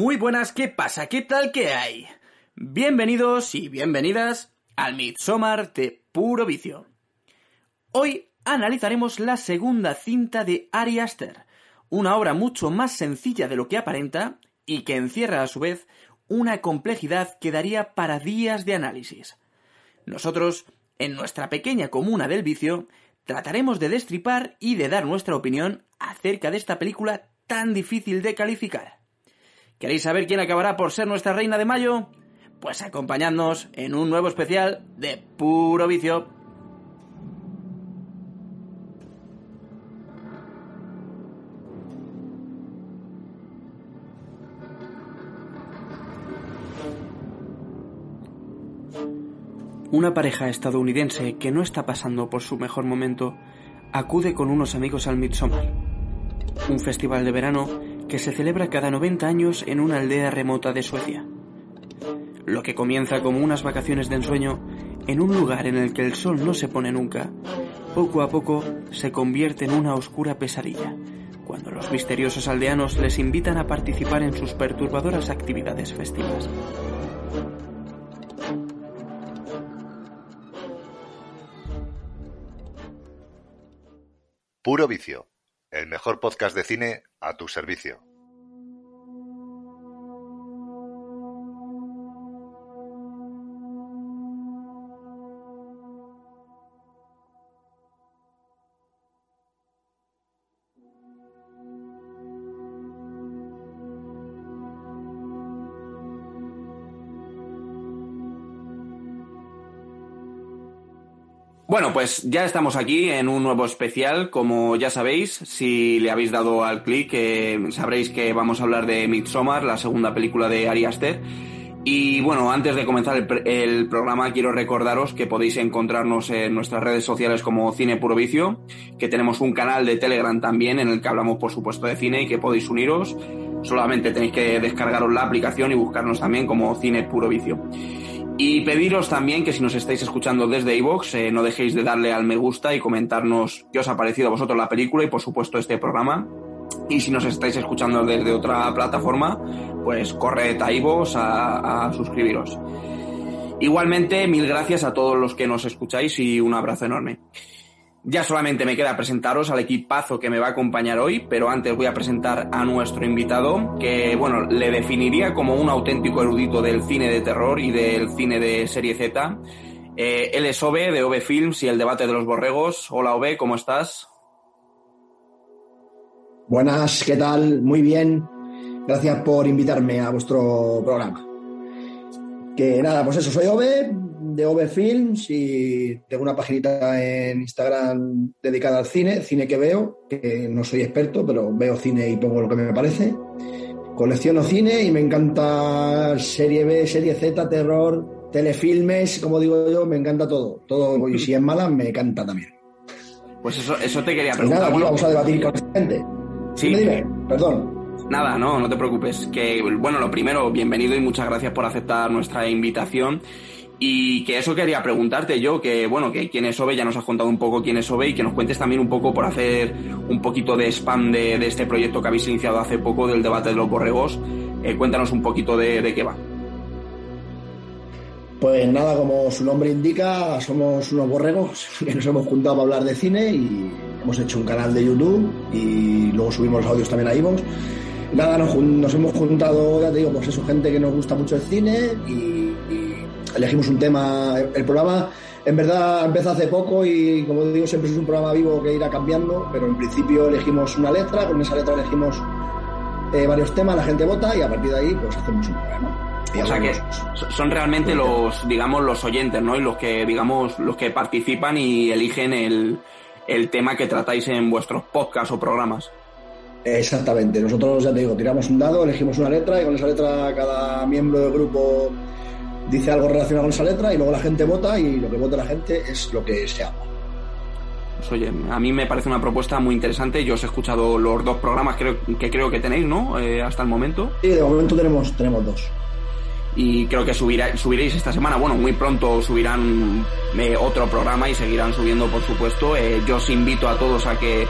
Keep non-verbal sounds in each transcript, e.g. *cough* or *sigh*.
muy buenas, ¿qué pasa? ¿Qué tal que hay? Bienvenidos y bienvenidas al Midsommar de Puro Vicio. Hoy analizaremos la segunda cinta de Ari Aster, una obra mucho más sencilla de lo que aparenta y que encierra a su vez una complejidad que daría para días de análisis. Nosotros, en nuestra pequeña comuna del vicio, trataremos de destripar y de dar nuestra opinión acerca de esta película tan difícil de calificar. ¿Queréis saber quién acabará por ser nuestra reina de mayo? Pues acompañadnos en un nuevo especial de Puro Vicio. Una pareja estadounidense que no está pasando por su mejor momento acude con unos amigos al Midsommar, un festival de verano que se celebra cada 90 años en una aldea remota de Suecia. Lo que comienza como unas vacaciones de ensueño en un lugar en el que el sol no se pone nunca, poco a poco se convierte en una oscura pesadilla, cuando los misteriosos aldeanos les invitan a participar en sus perturbadoras actividades festivas. Puro Vicio, el mejor podcast de cine a tu servicio. Bueno, pues ya estamos aquí en un nuevo especial. Como ya sabéis, si le habéis dado al clic, eh, sabréis que vamos a hablar de Midsommar, la segunda película de Ari Aster. Y bueno, antes de comenzar el, el, programa, quiero recordaros que podéis encontrarnos en nuestras redes sociales como Cine Puro Vicio, que tenemos un canal de Telegram también en el que hablamos, por supuesto, de cine y que podéis uniros. Solamente tenéis que descargaros la aplicación y buscarnos también como Cine Puro Vicio. Y pediros también que si nos estáis escuchando desde iVoox, eh, no dejéis de darle al me gusta y comentarnos qué os ha parecido a vosotros la película y por supuesto este programa. Y si nos estáis escuchando desde otra plataforma, pues corred a iVoox a, a suscribiros. Igualmente, mil gracias a todos los que nos escucháis y un abrazo enorme. Ya solamente me queda presentaros al equipazo que me va a acompañar hoy, pero antes voy a presentar a nuestro invitado, que bueno, le definiría como un auténtico erudito del cine de terror y del cine de serie Z. Eh, él es Ove de Ove Films y el debate de los borregos. Hola Ove, ¿cómo estás? Buenas, ¿qué tal? Muy bien. Gracias por invitarme a vuestro programa. Que nada, pues eso, soy Ove, de OV Films y tengo una paginita en Instagram dedicada al cine, cine que veo, que no soy experto, pero veo cine y pongo lo que me parece. Colecciono cine y me encanta serie B, serie Z, terror, telefilmes, como digo yo, me encanta todo. Todo, y si es mala, me encanta también. Pues eso, eso te quería Y preguntar. nada, aquí vamos a debatir con esta gente. Sí. Dime, dime, perdón. Nada, no, no te preocupes. Que, bueno, lo primero, bienvenido y muchas gracias por aceptar nuestra invitación. Y que eso quería preguntarte yo, que bueno, que quién es Ove, ya nos has contado un poco quién es Ove y que nos cuentes también un poco por hacer un poquito de spam de, de este proyecto que habéis iniciado hace poco del debate de los borregos. Eh, cuéntanos un poquito de, de qué va. Pues nada, como su nombre indica, somos unos borregos *laughs* que nos hemos juntado para hablar de cine y hemos hecho un canal de YouTube y luego subimos los audios también a iVoox. Nada, nos, nos hemos juntado, ya te digo, pues eso, gente que nos gusta mucho el cine y elegimos un tema. El programa en verdad empezó hace poco y como digo, siempre es un programa vivo que irá cambiando, pero en principio elegimos una letra, con esa letra elegimos eh, varios temas, la gente vota y a partir de ahí pues hacemos un programa. O sea que son realmente los, digamos, los oyentes, ¿no? Y los que, digamos, los que participan y eligen el, el tema que tratáis en vuestros podcasts o programas. Exactamente. Nosotros, ya te digo, tiramos un dado, elegimos una letra y con esa letra cada miembro del grupo dice algo relacionado con esa letra y luego la gente vota y lo que vota la gente es lo que se habla. Pues oye, a mí me parece una propuesta muy interesante. Yo os he escuchado los dos programas creo, que creo que tenéis, ¿no? Eh, hasta el momento. Y de momento tenemos, tenemos dos. y creo que subirá, subiréis esta semana. Bueno, muy pronto subirán eh, otro programa y seguirán subiendo, por supuesto. Eh, yo os invito a todos a que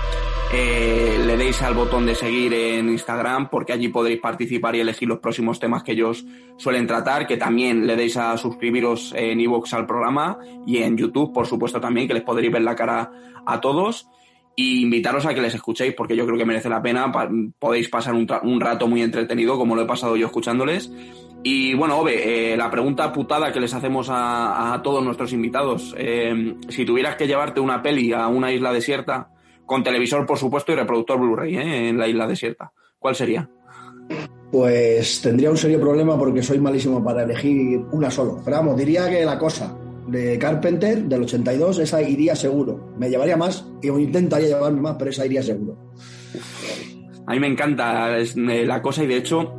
eh, le deis al botón de seguir en Instagram porque allí podréis participar y elegir los próximos temas que ellos suelen tratar, que también le deis a suscribiros en iVoox al programa y en YouTube, por supuesto también, que les podréis ver la cara a todos. Y invitaros a que les escuchéis porque yo creo que merece la pena, podéis pasar un, rato muy entretenido como lo he pasado yo escuchándoles. Y bueno, Ove, eh, la pregunta putada que les hacemos a, todos nuestros invitados. Eh, si tuvieras que llevarte una peli a una isla desierta, con televisor por supuesto y reproductor Blu-ray ¿eh? en la isla desierta, ¿cuál sería? Pues tendría un serio problema porque soy malísimo para elegir una solo. Pero vamos, diría que la cosa de Carpenter del 82, esa iría seguro. Me llevaría más y intentaría llevarme más, pero esa iría seguro. A mí me encanta la cosa y de hecho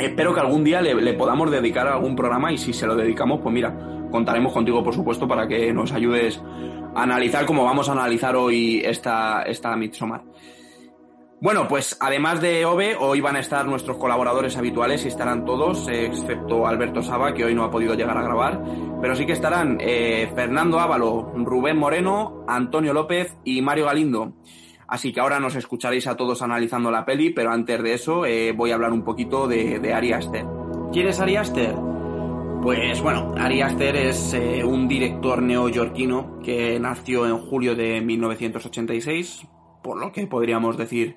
espero que algún día le, podamos dedicar a algún programa y si se lo dedicamos, pues mira, contaremos contigo, por supuesto, para que nos ayudes analizar como vamos a analizar hoy esta, esta Midsommar. Bueno, pues además de OVE, hoy van a estar nuestros colaboradores habituales y estarán todos, excepto Alberto Saba, que hoy no ha podido llegar a grabar, pero sí que estarán eh, Fernando Ávalo, Rubén Moreno, Antonio López y Mario Galindo. Así que ahora nos escucharéis a todos analizando la peli, pero antes de eso eh, voy a hablar un poquito de, de Ari Aster. ¿Quién es Ari Aster? Pues bueno, Ari Aster es eh, un director neoyorquino que nació en julio de 1986, por lo que podríamos decir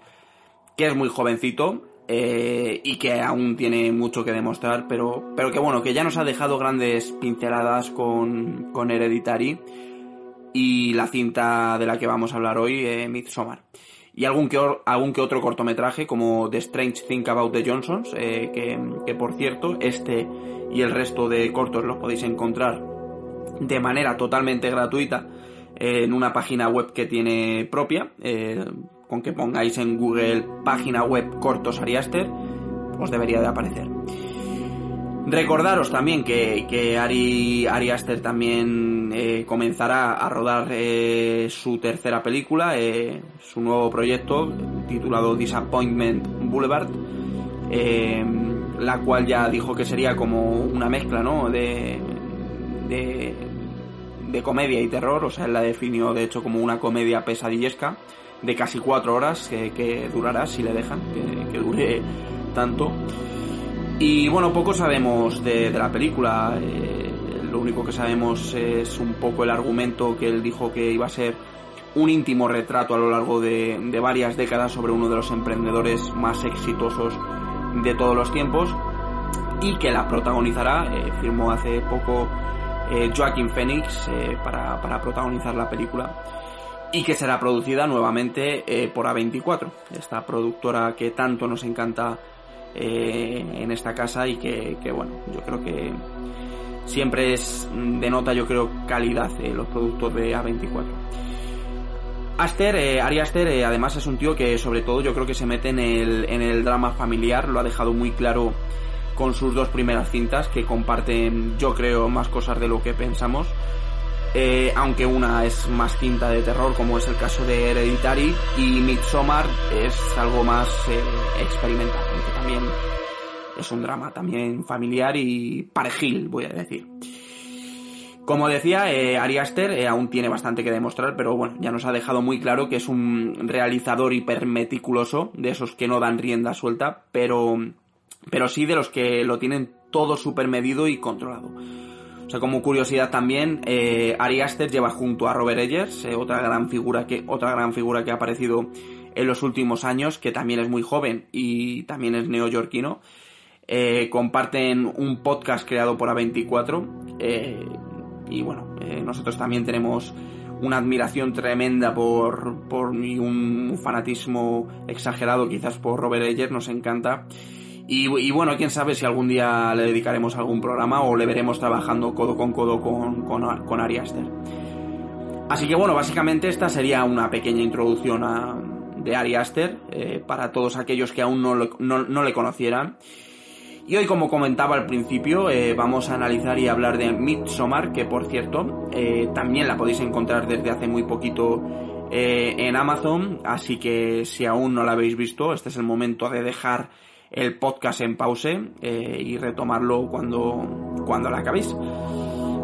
que es muy jovencito eh, y que aún tiene mucho que demostrar, pero, pero que bueno, que ya nos ha dejado grandes pinceladas con, con Hereditary y la cinta de la que vamos a hablar hoy, eh, Midsommar. Y algún que, algún que otro cortometraje como The Strange Thing About the Johnsons, eh, que, por cierto, este y el resto de cortos los podéis encontrar de manera totalmente gratuita en una página web que tiene propia, eh, con que pongáis en Google página web cortos Ariaster, os debería de aparecer. Recordaros también que, que Ari, Ari Aster también eh, comenzará a rodar eh, su tercera película, su nuevo proyecto titulado Disappointment Boulevard, la cual ya dijo que sería como una mezcla ¿no? de, de, comedia y terror, o sea, él la definió de hecho como una comedia pesadillesca de casi cuatro horas que, durará si le dejan, que, dure tanto. Y bueno, poco sabemos de, la película. Eh, lo único que sabemos es un poco el argumento que él dijo que iba a ser un íntimo retrato a lo largo de, varias décadas sobre uno de los emprendedores más exitosos de todos los tiempos y que la protagonizará, eh, firmó hace poco eh, Joaquin Phoenix para, para, protagonizar la película y que será producida nuevamente por A24, esta productora que tanto nos encanta eh, en esta casa y que, bueno, yo creo que siempre es denota, yo creo, calidad eh, los productos de A24. Aster, eh, Ari Aster, eh, además es un tío que sobre todo yo creo que se mete en el, en el drama familiar, lo ha dejado muy claro con sus dos primeras cintas, que comparten, yo creo, más cosas de lo que pensamos. Eh, aunque una es más cinta de terror, como es el caso de Hereditary, y Midsommar es algo más eh, experimental, aunque también es un drama también familiar y parejil, voy a decir. Como decía, eh, Ari Aster eh, aún tiene bastante que demostrar, pero bueno, ya nos ha dejado muy claro que es un realizador hipermeticuloso, de esos que no dan rienda suelta, pero, pero sí de los que lo tienen todo súper medido y controlado. O sea, como curiosidad también, eh, Ari Aster lleva junto a Robert Eggers, eh, otra gran figura que otra gran figura que ha aparecido en los últimos años, que también es muy joven y también es neoyorquino. Eh, comparten un podcast creado por A24 eh, y bueno, nosotros también tenemos una admiración tremenda por, por un fanatismo exagerado quizás por Robert Eggers, nos encanta. Y, bueno, quién sabe si algún día le dedicaremos algún programa o le veremos trabajando codo con codo con, con, Ari Aster. Así que bueno, básicamente esta sería una pequeña introducción a, de Ari Aster eh, para todos aquellos que aún no, no, le conocieran. Y hoy, como comentaba al principio, eh, vamos a analizar y hablar de Midsommar, que por cierto, eh, también la podéis encontrar desde hace muy poquito en Amazon. Así que si aún no la habéis visto, este es el momento de dejar el podcast en pause eh, y retomarlo cuando, cuando la acabéis.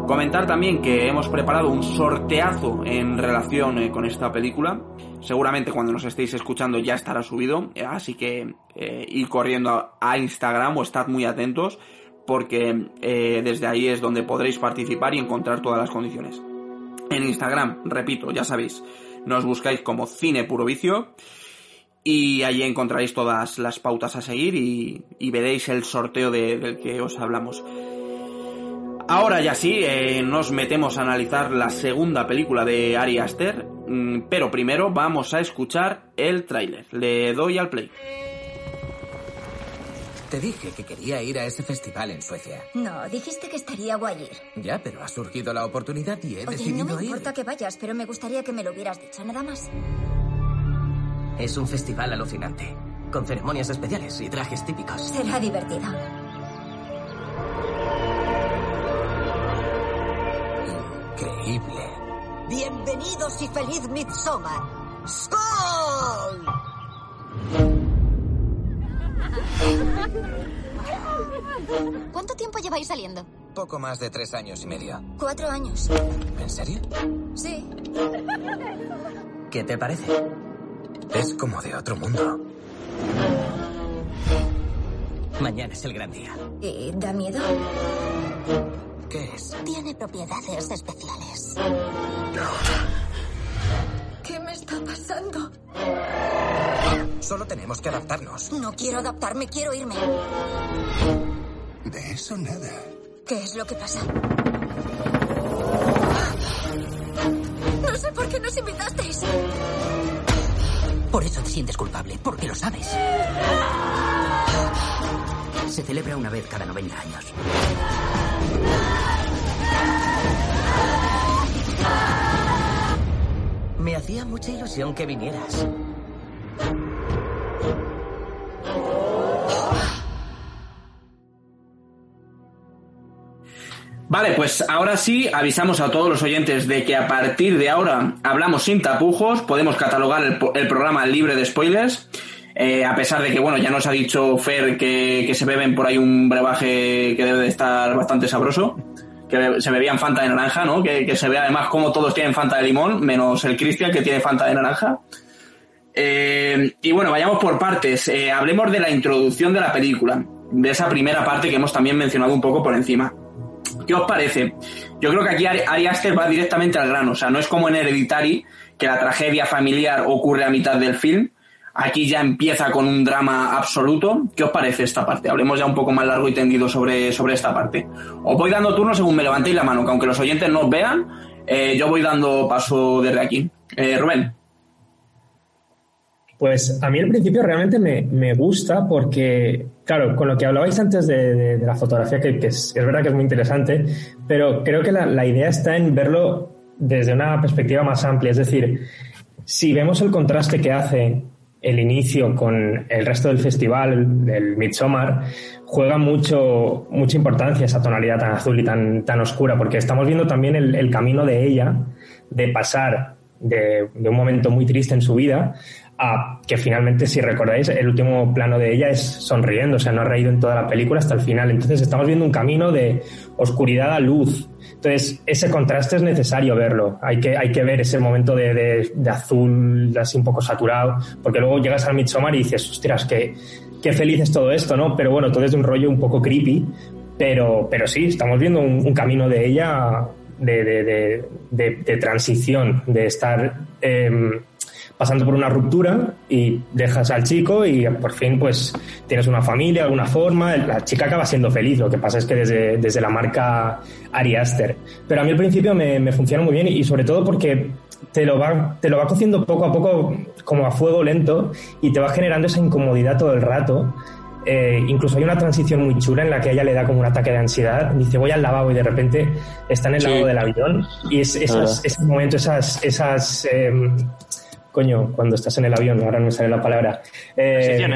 Comentar también que hemos preparado un sorteazo en relación eh, con esta película. Seguramente cuando nos estéis escuchando ya estará subido, eh, así que eh, ir corriendo a, Instagram o estad muy atentos porque desde ahí es donde podréis participar y encontrar todas las condiciones. En Instagram, repito, ya sabéis, nos buscáis como Cine Puro Vicio y allí encontraréis todas las pautas a seguir y, veréis el sorteo del que os hablamos. Ahora ya sí, eh, nos metemos a analizar la segunda película de Ari Aster, mm, pero primero vamos a escuchar el tráiler. Le doy al play. Te dije que quería ir a ese festival en Suecia. No, dijiste que estaría guay Ya, pero ha surgido la oportunidad y he Oye, decidido no me ir. importa que vayas, pero me gustaría que me lo hubieras dicho, nada más. Es un festival alucinante, con ceremonias especiales y trajes típicos. Será divertido. Bienvenidos y feliz Midsommar. ¡Skol! ¿Cuánto tiempo lleváis saliendo? Poco más de tres años y medio. Cuatro años. ¿En serio? Sí. ¿Qué te parece? Es como de otro mundo. Mañana es el gran día. ¿Y da miedo? ¿Qué es? Tiene propiedades especiales. ¿Qué me está pasando? Solo tenemos que adaptarnos. No quiero adaptarme, quiero irme. De eso nada. ¿Qué es lo que pasa? No sé por qué nos invitasteis. Por eso te sientes culpable, porque lo sabes. Se celebra una vez cada 90 años. Me hacía mucha ilusión que vinieras. Vale, pues ahora sí avisamos a todos los oyentes de que a partir de ahora hablamos sin tapujos, podemos catalogar el, programa libre de spoilers. Eh, a pesar de que, bueno, ya nos ha dicho Fer que, que se beben por ahí un brebaje que debe de estar bastante sabroso. Que se bebían Fanta de naranja, ¿no? Que, que se ve además como todos tienen Fanta de limón, menos el Cristian que tiene Fanta de naranja. Eh, y bueno, vayamos por partes. Eh, hablemos de la introducción de la película, de esa primera parte que hemos también mencionado un poco por encima. ¿Qué os parece? Yo creo que aquí Ari Aster va directamente al grano, o sea, no es como en Hereditary, que la tragedia familiar ocurre a mitad del film. Aquí ya empieza con un drama absoluto. ¿Qué os parece esta parte? Hablemos ya un poco más largo y tendido sobre, sobre esta parte. Os voy dando turno según me levantéis la mano, que aunque los oyentes no os vean, eh, yo voy dando paso desde aquí. Eh, Rubén. Pues a mí al principio realmente me, me gusta porque, claro, con lo que hablabais antes de, de- la fotografía, que, que es, es verdad que es muy interesante, pero creo que la, la idea está en verlo desde una perspectiva más amplia. Es decir, si vemos el contraste que hace el inicio con el resto del festival, del Midsommar, juega mucho, mucha importancia esa tonalidad tan azul y tan, tan oscura, porque estamos viendo también el, el camino de ella, de pasar de, de un momento muy triste en su vida a que finalmente, si recordáis, el último plano de ella es sonriendo, o sea, no ha reído en toda la película hasta el final. Entonces estamos viendo un camino de oscuridad a luz. Entonces, ese contraste es necesario verlo. Hay que, hay que ver ese momento de, de- de azul así un poco saturado, porque luego llegas al Midsommar y dices, ostras, qué, qué feliz es todo esto, ¿no? Pero bueno, todo es de un rollo un poco creepy, pero, pero sí, estamos viendo un, camino de ella de, de- de- de- transición, de estar em, pasando por una ruptura y dejas al chico y por fin pues tienes una familia, alguna forma, la chica acaba siendo feliz, lo que pasa es que desde, desde la marca Ari Aster. Pero a mí al principio me, me funciona muy bien y sobre todo porque te lo, va, te lo va cociendo poco a poco como a fuego lento y te va generando esa incomodidad todo el rato. Eh, incluso hay una transición muy chula en la que ella le da como un ataque de ansiedad. Dice, voy al lavabo y de repente está en el Sí. lavabo del avión. Y es, esas, Ah. ese momento, esas, esas em, coño, cuando estás en el avión, ahora no me sale la palabra. Eh,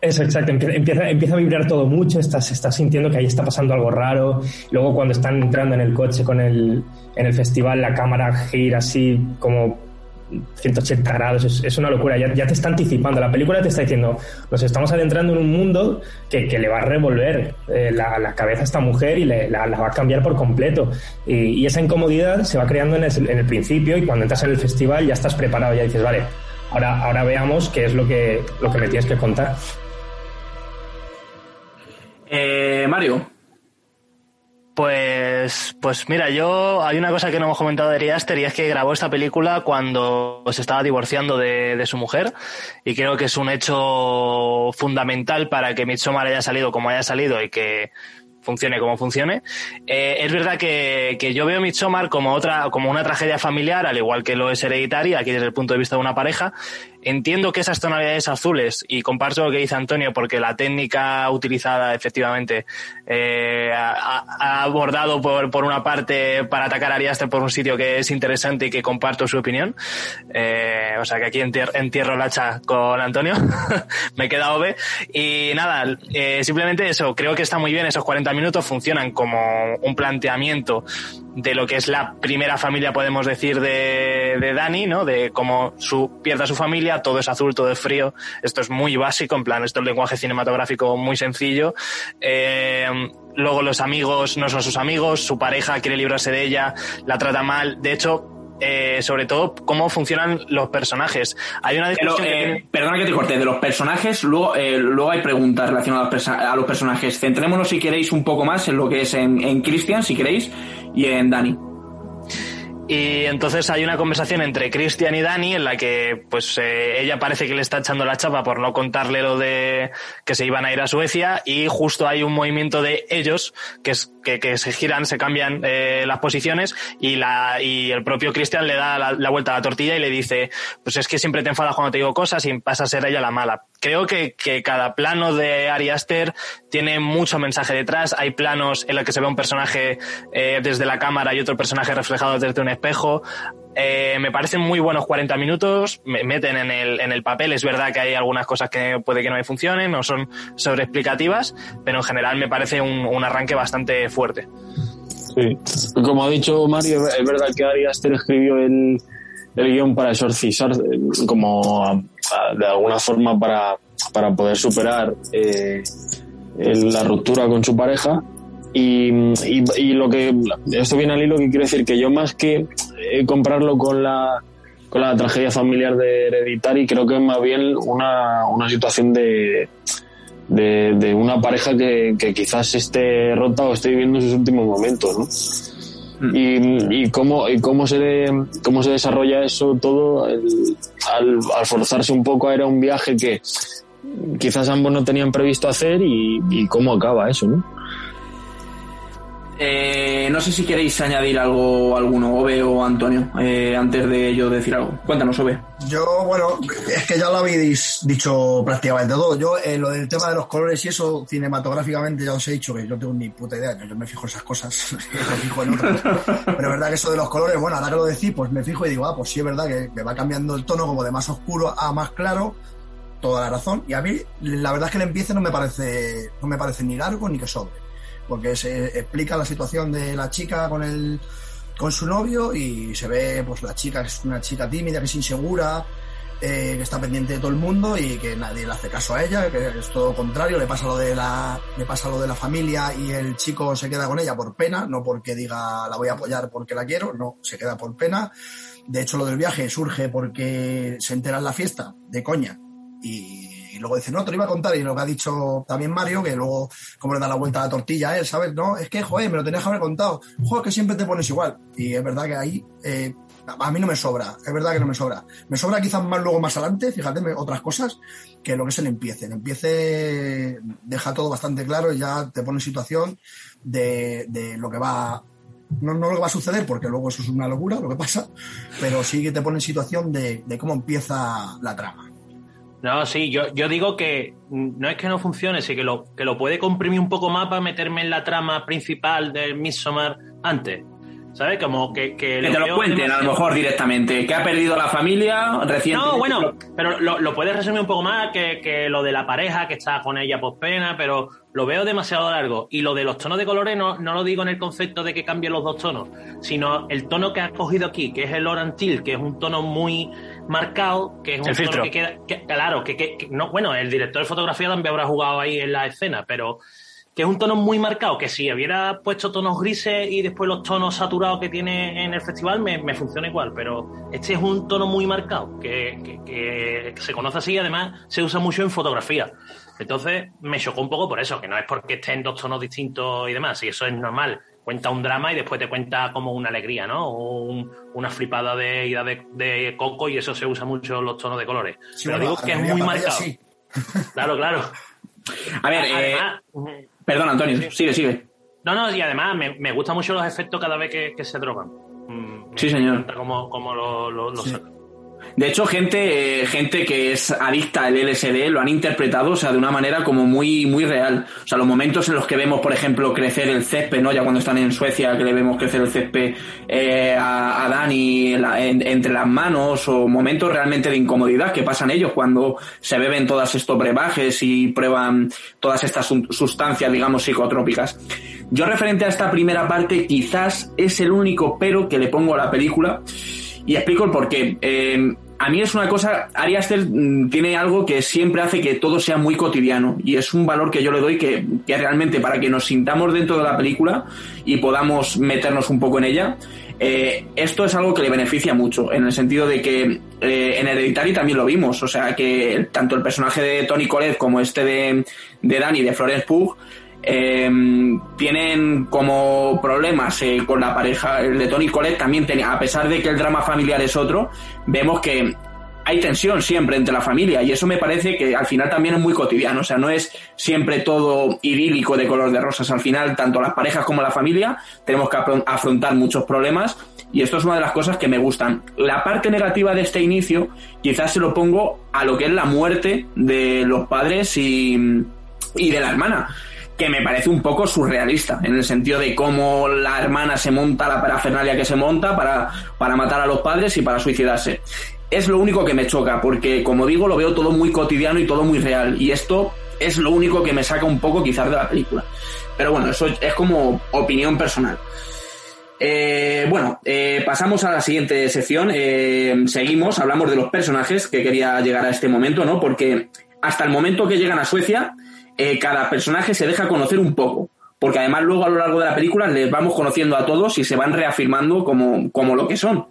eso, exacto. Empieza, empieza, empieza a vibrar todo mucho, estás, estás sintiendo que ahí está pasando algo raro. Luego cuando están entrando en el coche con el, en el festival, la cámara gira así como 180 grados, es, es una locura, ya, te está anticipando, la película te está diciendo, nos estamos adentrando en un mundo que, que le va a revolver eh, la, la, cabeza a esta mujer y le, la, va a cambiar por completo. Y, y, esa incomodidad se va creando en el, en el principio y cuando entras en el festival ya estás preparado, ya dices, vale, ahora, ahora veamos qué es lo que, lo que me tienes que contar. Eh, Mario. Pues, pues mira, yo hay una cosa que no hemos comentado de Ari Aster y es que grabó esta película cuando se estaba divorciando de, de, su mujer y creo que es un hecho fundamental para que Midsommar haya salido como haya salido y que funcione como funcione. Eh, es verdad que, que, yo veo Midsommar como otra, como una tragedia familiar, al igual que lo es Hereditary, aquí desde el punto de vista de una pareja. Entiendo que esas tonalidades azules, y comparto lo que dice Antonio, porque la técnica utilizada efectivamente eh, ha, ha, abordado por, por, una parte para atacar a Ari Aster por un sitio que es interesante y que comparto su opinión. Eh, o sea que aquí entier entierro la hacha con Antonio. *laughs* Me he quedado B. Y nada, eh, simplemente eso, creo que está muy bien, esos 40 minutos funcionan como un planteamiento de lo que es la primera familia, podemos decir, de, de Dani, ¿no? De cómo su, pierde a su familia, todo es azul, todo es frío. Esto es muy básico, en plan, esto es un lenguaje cinematográfico muy sencillo. Eh, luego los amigos no son sus amigos, su pareja quiere librarse de ella, la trata mal. De hecho, eh, sobre todo cómo funcionan los personajes. Hay una Pero, eh, que tiene... Perdona que te corte, de los personajes, luego, eh, luego hay preguntas relacionadas a los personajes. Centrémonos, si queréis, un poco más en lo que es en, en Christian, si queréis, y en Dani. Y entonces hay una conversación entre Christian y Dani en la que pues eh, ella parece que le está echando la chapa por no contarle lo de que se iban a ir a Suecia y justo hay un movimiento de ellos que es que, se giran, se cambian eh, las posiciones y la y el propio Christian le da la, la, vuelta a la tortilla y le dice pues es que siempre te enfadas cuando te digo cosas y pasa a ser ella la mala. Creo que, que cada plano de Ari Aster tiene mucho mensaje detrás. Hay planos en los que se ve un personaje eh, desde la cámara y otro personaje reflejado desde un espejo. Eh, me parecen muy buenos 40 minutos, me meten en el, en el papel. Es verdad que hay algunas cosas que puede que no me funcionen, no son sobreexplicativas, pero en general me parece un, un arranque bastante fuerte. Sí, como ha dicho Mario, es verdad que Ari Aster escribió el, el guion para exorcizar, como de alguna forma para, para poder superar eh, la ruptura con su pareja. Y, y, y, lo que esto viene al hilo que quiero decir que yo más que eh, comprarlo con la con la tragedia familiar de Hereditary creo que es más bien una, una situación de, de, de una pareja que, que, quizás esté rota o esté viviendo sus últimos momentos ¿no? Mm. y, y, cómo y cómo se de, cómo se desarrolla eso todo el, al, al forzarse un poco a ir a un viaje que quizás ambos no tenían previsto hacer y, y cómo acaba eso ¿no? Eh, no sé si queréis añadir algo, alguno, Ove o Antonio, eh, antes de yo decir algo. Cuéntanos, Ove. Yo, bueno, es que ya lo habéis dicho prácticamente todo. Yo, eh, lo del tema de los colores y eso, cinematográficamente, ya os he dicho que yo tengo ni puta idea. Yo, yo me fijo esas cosas, *laughs* me fijo en. Pero es verdad que eso de los colores, bueno, ahora que lo decís, pues me fijo y digo, ah, pues sí, es verdad que me va cambiando el tono como de más oscuro a más claro. Toda la razón. Y a mí, la verdad es que el empiece no me parece, no me parece ni largo ni que sobre porque se explica la situación de la chica con el con su novio y se ve pues la chica que es una chica tímida que es insegura eh, que está pendiente de todo el mundo y que nadie le hace caso a ella que es todo contrario le pasa lo de la le pasa lo de la familia y el chico se queda con ella por pena no porque diga la voy a apoyar porque la quiero no se queda por pena. De hecho lo del viaje surge porque se entera en la fiesta de coña y y luego dice, no, te lo iba a contar, y lo que ha dicho también Mario, que luego, como le da la vuelta a la tortilla a él, ¿sabes? No, es que, joder, me lo tenías que haber contado. Joder, que siempre te pones igual. Y es verdad que ahí, eh, a mí no me sobra, es verdad que no me sobra. Me sobra quizás más luego más adelante, fíjate, otras cosas, que lo que es el empiece. El empiece deja todo bastante claro y ya te pone en situación de, de lo que va no, no, lo que va a suceder, porque luego eso es una locura lo que pasa, pero sí que te pone en situación de, de cómo empieza la trama. No, sí, yo, yo digo que no es que no funcione, sí que lo, que lo puede comprimir un poco más para meterme en la trama principal del Midsommar antes. ¿Sabes? Como que... Que, que te lo cuenten a lo mejor directamente. Que ha perdido la familia recientemente. No, bueno, pero lo, lo puedes resumir un poco más que, que lo de la pareja que está con ella por pena, pero lo veo demasiado largo. Y lo de los tonos de colores no, no lo digo en el concepto de que cambien los dos tonos, sino el tono que has cogido aquí, que es el Orantil, que es un tono muy marcado, que es un El tono filtro. que queda. que- claro, que, que- que- no, bueno, el director de fotografía también habrá jugado ahí en la escena, pero que es un tono muy marcado, que si hubiera puesto tonos grises y después los tonos saturados que tiene en el festival, me, me funciona igual, pero este es un tono muy marcado, que, que- que se conoce así y además se usa mucho en fotografía. Entonces me chocó un poco por eso, que no es porque esté en dos tonos distintos y demás, y eso es normal. Cuenta un drama y después te cuenta como una alegría, ¿no? O un- una flipada de ida de, de coco y eso se usa mucho en los tonos de colores. Sí, Pero bueno, digo que es muy marcado. sí. Claro, claro. A ver, eh, perdón, Antonio, sigue, sigue. no, no, y además me, me gustan mucho los efectos cada vez que, que se drogan. Mm, me Sí, señor. cómo, cómo lo, lo, sacan. De hecho, gente, eh, gente que es adicta al LSD lo han interpretado, o sea, de una manera como muy, muy real. O sea, los momentos en los que vemos, por ejemplo, crecer el césped, ¿no? Ya cuando están en Suecia, que le vemos crecer el césped eh, a, a Dani entre las manos, o momentos realmente de incomodidad que pasan ellos cuando se beben todos estos brebajes y prueban todas estas sustancias, digamos, psicotrópicas. Yo referente a esta primera parte, quizás es el único pero que le pongo a la película. Y explico el porqué. Eh, a mí es una cosa, Ari Aster mm, tiene algo que siempre hace que todo sea muy cotidiano y es un valor que yo le doy que, que realmente para que nos sintamos dentro de la película y podamos meternos un poco en ella, eh, esto es algo que le beneficia mucho, en el sentido de que eh, en Hereditary también lo vimos, o sea que tanto el personaje de Tony Collette como este de, de Danny, de Florence Pugh, eh, tienen como problemas eh, con la pareja. De Tony Collette también tenía, a pesar de que el drama familiar es otro, vemos que hay tensión siempre entre la familia y eso me parece que al final también es muy cotidiano. O sea, no es siempre todo idílico de color de rosas. Al final, tanto las parejas como la familia tenemos que afron- afrontar muchos problemas y esto es una de las cosas que me gustan. La parte negativa de este inicio quizás se lo pongo a lo que es la muerte de los padres y, y de la hermana que me parece un poco surrealista, en el sentido de cómo la hermana se monta la parafernalia que se monta para, para matar a los padres y para suicidarse. Es lo único que me choca, porque como digo, lo veo todo muy cotidiano y todo muy real, y esto es lo único que me saca un poco quizás de la película. Pero bueno, eso es como opinión personal. Eh, bueno, eh, pasamos a la siguiente sección. Eh, seguimos, hablamos de los personajes que quería llegar a este momento, ¿no? Porque hasta el momento que llegan a Suecia, eh, cada personaje se deja conocer un poco. Porque además luego a lo largo de la película les vamos conociendo a todos y se van reafirmando como, como lo que son.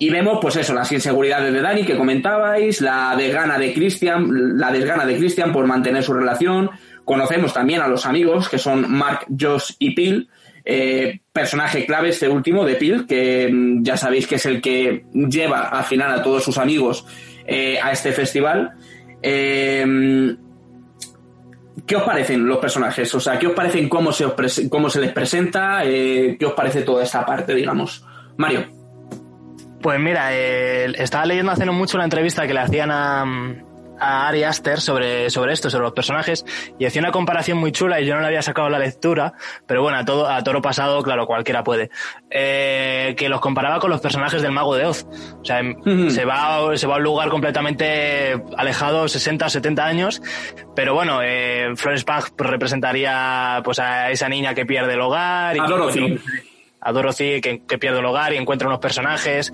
Y vemos, pues eso, las inseguridades de Dani que comentabais, la desgana de Christian, la desgana de Christian por mantener su relación. Conocemos también a los amigos, que son Mark, Josh y Pil. Eh, personaje clave este último de Pil, que mm, ya sabéis que es el que lleva al final a todos sus amigos eh, a este festival. Eh, ¿Qué os parecen los personajes? O sea, ¿qué os parecen cómo se, os cómo se les presenta? Eh, ¿Qué os parece toda esta parte, digamos? Mario. Pues mira, estaba leyendo hace no mucho la entrevista que le hacían a, a Ari Aster sobre, sobre esto, sobre los personajes, y hacía una comparación muy chula y yo no le había sacado la lectura, pero bueno, a, todo, a toro pasado, claro, cualquiera puede. Eh, que los comparaba con los personajes del Mago de Oz. O sea, se, va, se va a un lugar completamente alejado, 60 o 70 años, pero bueno, eh, Florence Pugh representaría pues a esa niña que pierde el hogar. Y A Dorothy. a Dorothy que, que pierde el hogar y encuentra unos personajes,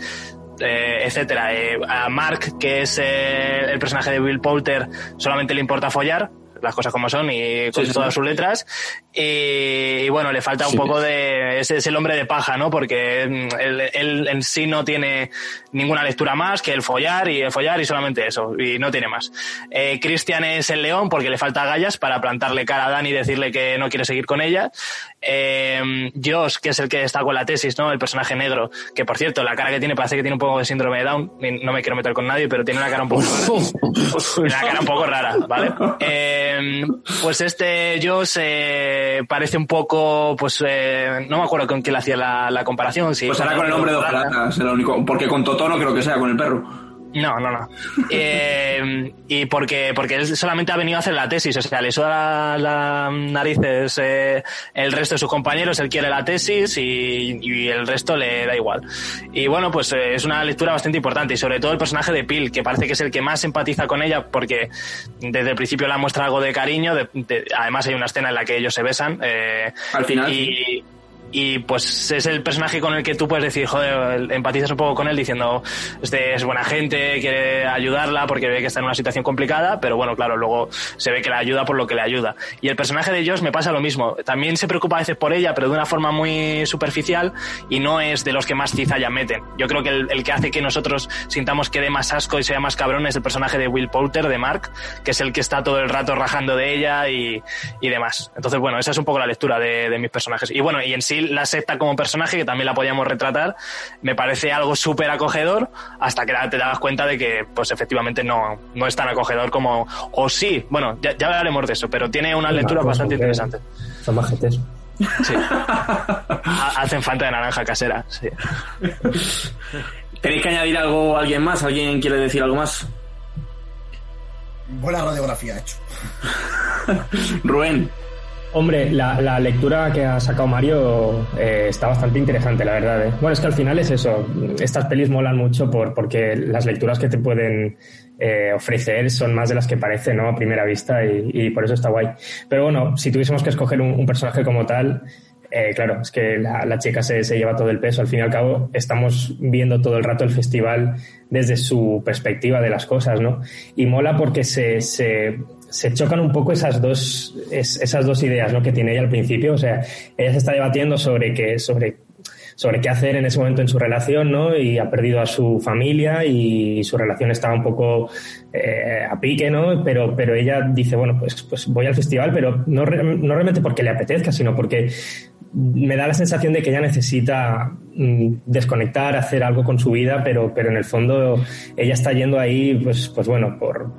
eh, etcétera. Eh, a Mark, que es eh, el personaje de Bill Poulter, solamente le importa follar, las cosas como son y con Sí, todas sí. sus letras. Y, y bueno, le falta un Sí. poco de. Es el hombre de paja, ¿no? Porque mm, él, él en sí no tiene ninguna lectura más que el follar y el follar y solamente eso, y no tiene más. Eh, Christian es el león porque le falta gallas para plantarle cara a Dani y decirle que no quiere seguir con ella. Eh, Josh, que es el que está con la tesis, ¿no? El personaje negro, que por cierto, la cara que tiene parece que tiene un poco de síndrome de Down. No me quiero meter con nadie, pero tiene una cara un poco *laughs* rara. Cara un poco rara, ¿vale? Eh, *laughs* pues este Josh eh, parece un poco, pues, eh, no me acuerdo con quién le hacía la, la comparación. Si Pues será con el hombre de hojalata, será lo único. Porque con Totó no creo que sea, con el perro. No, no, no. Eh, y porque, porque él solamente ha venido a hacer la tesis, o sea, le suda las narices eh, el resto de sus compañeros, él quiere la tesis y, y el resto le da igual. Y bueno, pues eh, es una lectura bastante importante y sobre todo el personaje de Pil, que parece que es el que más empatiza con ella porque desde el principio le muestra algo de cariño, de- de- además hay una escena en la que ellos se besan. eh, Al final, Y, y pues es el personaje con el que tú puedes decir, joder, empatizas un poco con él diciendo, este es buena gente, quiere ayudarla porque ve que está en una situación complicada, pero bueno, claro, luego se ve que la ayuda por lo que le ayuda. Y el personaje de Josh me pasa lo mismo. También se preocupa a veces por ella, pero de una forma muy superficial y no es de los que más cizalla meten. Yo creo que el, que hace que nosotros sintamos que dé más asco y sea más cabrón es el personaje de Will Poulter, de Mark, que es el que está todo el rato rajando de ella y, y demás. Entonces, bueno, esa es un poco la lectura de, de mis personajes. Y bueno, y en sí la secta como personaje, que también la podíamos retratar, me parece algo súper acogedor hasta que te das cuenta de que, pues efectivamente no, no es tan acogedor como... O sí, bueno, ya, ya hablaremos de eso, pero tiene unas lecturas Marcos, bastante interesantes. Son majetes. Sí. Ha- Hacen falta de naranja casera, sí. ¿Tenéis que añadir algo alguien más? ¿Alguien quiere decir algo más? Buena radiografía hecho. *laughs* Rubén. Hombre, la, lectura que ha sacado Mario eh, está bastante interesante, la verdad. ¿eh? Bueno, es que al final es eso. Estas pelis molan mucho por, porque las lecturas que te pueden eh, ofrecer son más de las que parecen, ¿no? A primera vista y, por eso está guay. Pero bueno, si tuviésemos que escoger un, personaje como tal, eh, claro, es que la, la chica se, se lleva todo el peso. Al fin y al cabo, estamos viendo todo el rato el festival desde su perspectiva de las cosas, ¿no? Y mola porque se, se, se chocan un poco esas dos, es- esas dos ideas, ¿no? Que tiene ella al principio. O sea, ella se está debatiendo sobre qué, sobre, sobre qué hacer en ese momento en su relación, ¿no? Y ha perdido a su familia y su relación estaba un poco eh, a pique, ¿no? Pero, pero ella dice, bueno, pues, pues voy al festival, pero no, no realmente porque le apetezca, sino porque me da la sensación de que ella necesita mm, desconectar, hacer algo con su vida, pero, pero en el fondo ella está yendo ahí, pues, pues bueno, por,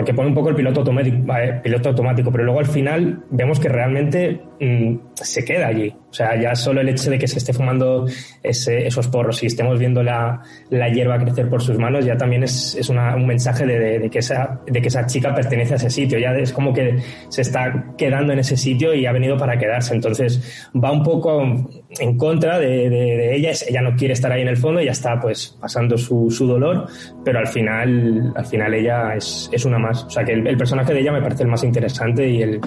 porque pone un poco el piloto automático, eh, piloto automático, pero luego al final vemos que realmente mm, se queda allí. O sea, ya solo el hecho de que se esté fumando ese- esos porros y estemos viendo la, la hierba crecer por sus manos, ya también es, es una- un mensaje de, de- de que esa, de que esa chica pertenece a ese sitio. Ya es como que se está quedando en ese sitio y ha venido para quedarse. Entonces va un poco en contra de, de- ella. Ella no quiere estar ahí en el fondo, ya está pues pasando su, su dolor, pero al final, al final ella es, es una O sea que el, personaje de ella me parece el más interesante y el,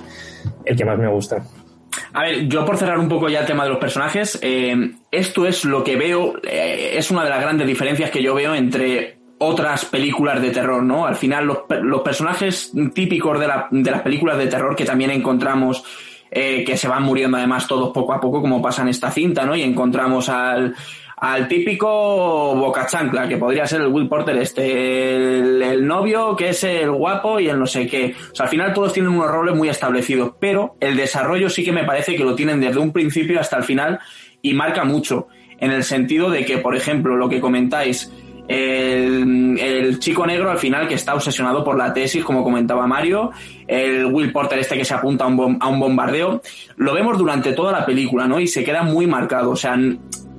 el que más me gusta. A ver, yo por cerrar un poco ya el tema de los personajes, eh, esto es lo que veo, eh, es una de las grandes diferencias que yo veo entre otras películas de terror, ¿no? Al final los personajes típicos de, la- de las películas de terror que también encontramos eh, que se van muriendo además todos poco a poco como pasa en esta cinta, ¿no? Y encontramos al, al típico boca chancla, que podría ser el Will Porter este, el, novio, que es el guapo y el no sé qué. O sea, al final todos tienen unos roles muy establecidos, pero el desarrollo sí que me parece que lo tienen desde un principio hasta el final y marca mucho, en el sentido de que, por ejemplo, lo que comentáis, el, el chico negro al final que está obsesionado por la tesis, como comentaba Mario, el Will Porter este que se apunta a un, a un bombardeo, lo vemos durante toda la película, ¿no? Y se queda muy marcado, o sea,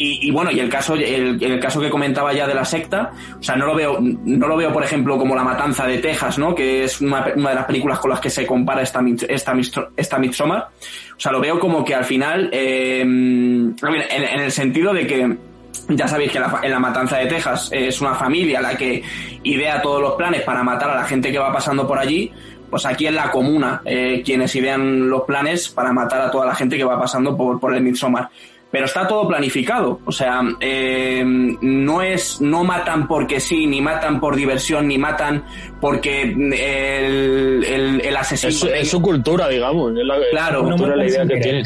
y, y bueno, y el caso, el, el caso que comentaba ya de la secta, o sea, no lo veo, no lo veo, por ejemplo, como La Matanza de Texas, ¿no? Que es una, una de las películas con las que se compara esta, esta, esta Midsommar. O sea, lo veo como que al final, eh, en, en el sentido de que ya sabéis que la en la matanza de Texas es una familia la que idea todos los planes para matar a la gente que va pasando por allí. Pues aquí en la comuna, eh, quienes idean los planes para matar a toda la gente que va pasando por, por el Midsommar. Pero está todo planificado. O sea, eh, no es, no matan porque sí, ni matan por diversión, ni matan porque el, el, el asesino. Es, su- es su cultura, digamos. Es la, es su Claro. cultura, No la idea que querer.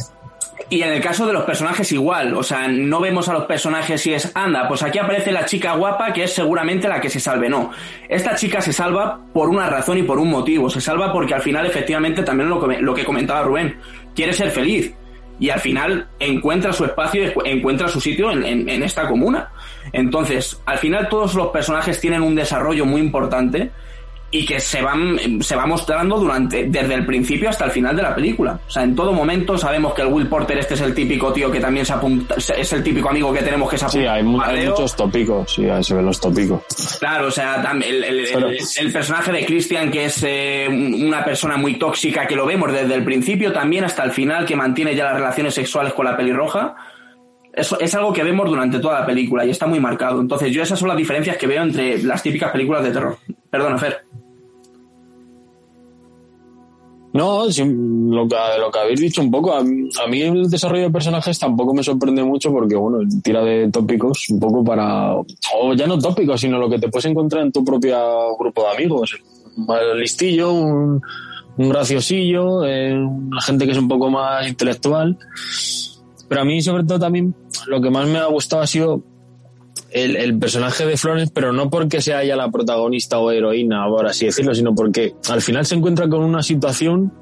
Y en el caso de los personajes igual, o sea, no vemos a los personajes si es, anda, pues aquí aparece la chica guapa que es seguramente la que se salve, no. Esta chica se salva por una razón y por un motivo, se salva porque al final efectivamente también lo que, lo que comentaba Rubén, quiere ser feliz y al final encuentra su espacio, encuentra su sitio en, en- en esta comuna. Entonces, al final todos los personajes tienen un desarrollo muy importante y que se van se va mostrando durante desde el principio hasta el final de la película. O sea, en todo momento sabemos que el Will Porter este es el típico tío que también se apunta, es el típico amigo que tenemos que se apunta. Sí, hay, mu- hay muchos tópicos, sí, ahí se ven los tópicos. Claro, o sea, el, el personaje de Christian, que es eh, una persona muy tóxica, que lo vemos desde el principio también hasta el final, que mantiene ya las relaciones sexuales con la pelirroja. Eso es algo que vemos durante toda la película y está muy marcado. Entonces, yo esas son las diferencias que veo entre las típicas películas de terror. Perdona, Fer. No, lo que, habéis dicho un poco. A, a mí el desarrollo de personajes tampoco me sorprende mucho porque, bueno, tira de tópicos un poco para. O ya no tópicos, sino lo que te puedes encontrar en tu propio grupo de amigos. Un listillo, un, un graciosillo, eh, una gente que es un poco más intelectual. Pero a mí, sobre todo, también lo que más me ha gustado ha sido el, personaje de Florence, pero no porque sea ella la protagonista o heroína, por así decirlo, sino porque al final se encuentra con una situación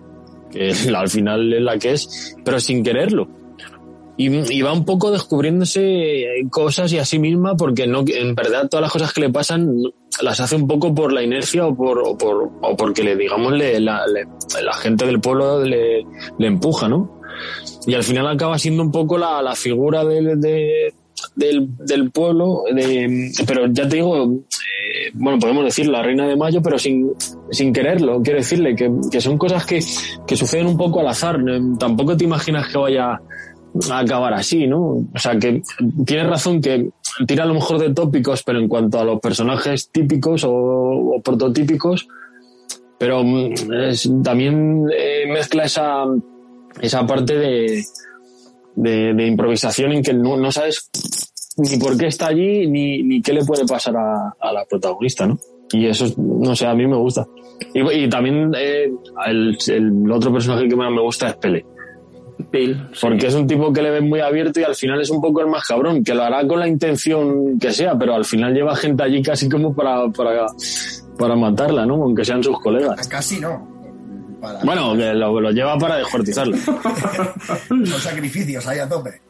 que *laughs* al final es la que es, pero sin quererlo. Y, va un poco descubriéndose cosas y a sí misma porque no, en verdad todas las cosas que le pasan las hace un poco por la inercia o por, o por o porque le digamos le, la, gente del pueblo le, empuja, ¿no? Y al final acaba siendo un poco la, la figura de, de- del, del pueblo, de, pero ya te digo, eh, bueno, podemos decir la reina de mayo, pero sin, sin quererlo. Quiero decirle que, que son cosas que, que suceden un poco al azar. Tampoco te imaginas que vaya a acabar así, ¿no? O sea, que tienes razón que tira a lo mejor de tópicos, pero en cuanto a los personajes típicos o, prototípicos, pero mm, también eh, mezcla esa, esa parte de, de, de improvisación en que no, no sabes ni por qué está allí ni, ni qué le puede pasar a, a la protagonista, ¿no? Y eso, es- no sé, a mí me gusta. Y, y también eh, el, el otro personaje que más me gusta es Pele. Porque es un tipo que le ven muy abierto y al final es un poco el más cabrón, que lo hará con la intención que sea, pero al final lleva gente allí casi como para, para, para matarla, ¿no? Aunque sean sus colegas. Casi no. Para- Bueno, que lo, lo lleva para descuartizarlo. *laughs* Son sacrificios ahí a tope.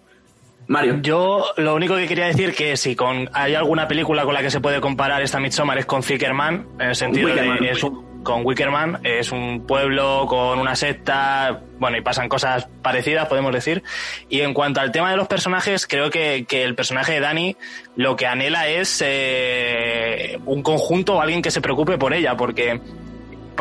Mario. Yo lo único que quería decir que si con hay alguna película con la que se puede comparar esta Midsommar es con Zickerman, en el sentido Wickerman. de es un, con Wickerman, es un pueblo con una secta, bueno, y pasan cosas parecidas, podemos decir. Y en cuanto al tema de los personajes, creo que, que el personaje de Dani lo que anhela es eh, un conjunto o alguien que se preocupe por ella, porque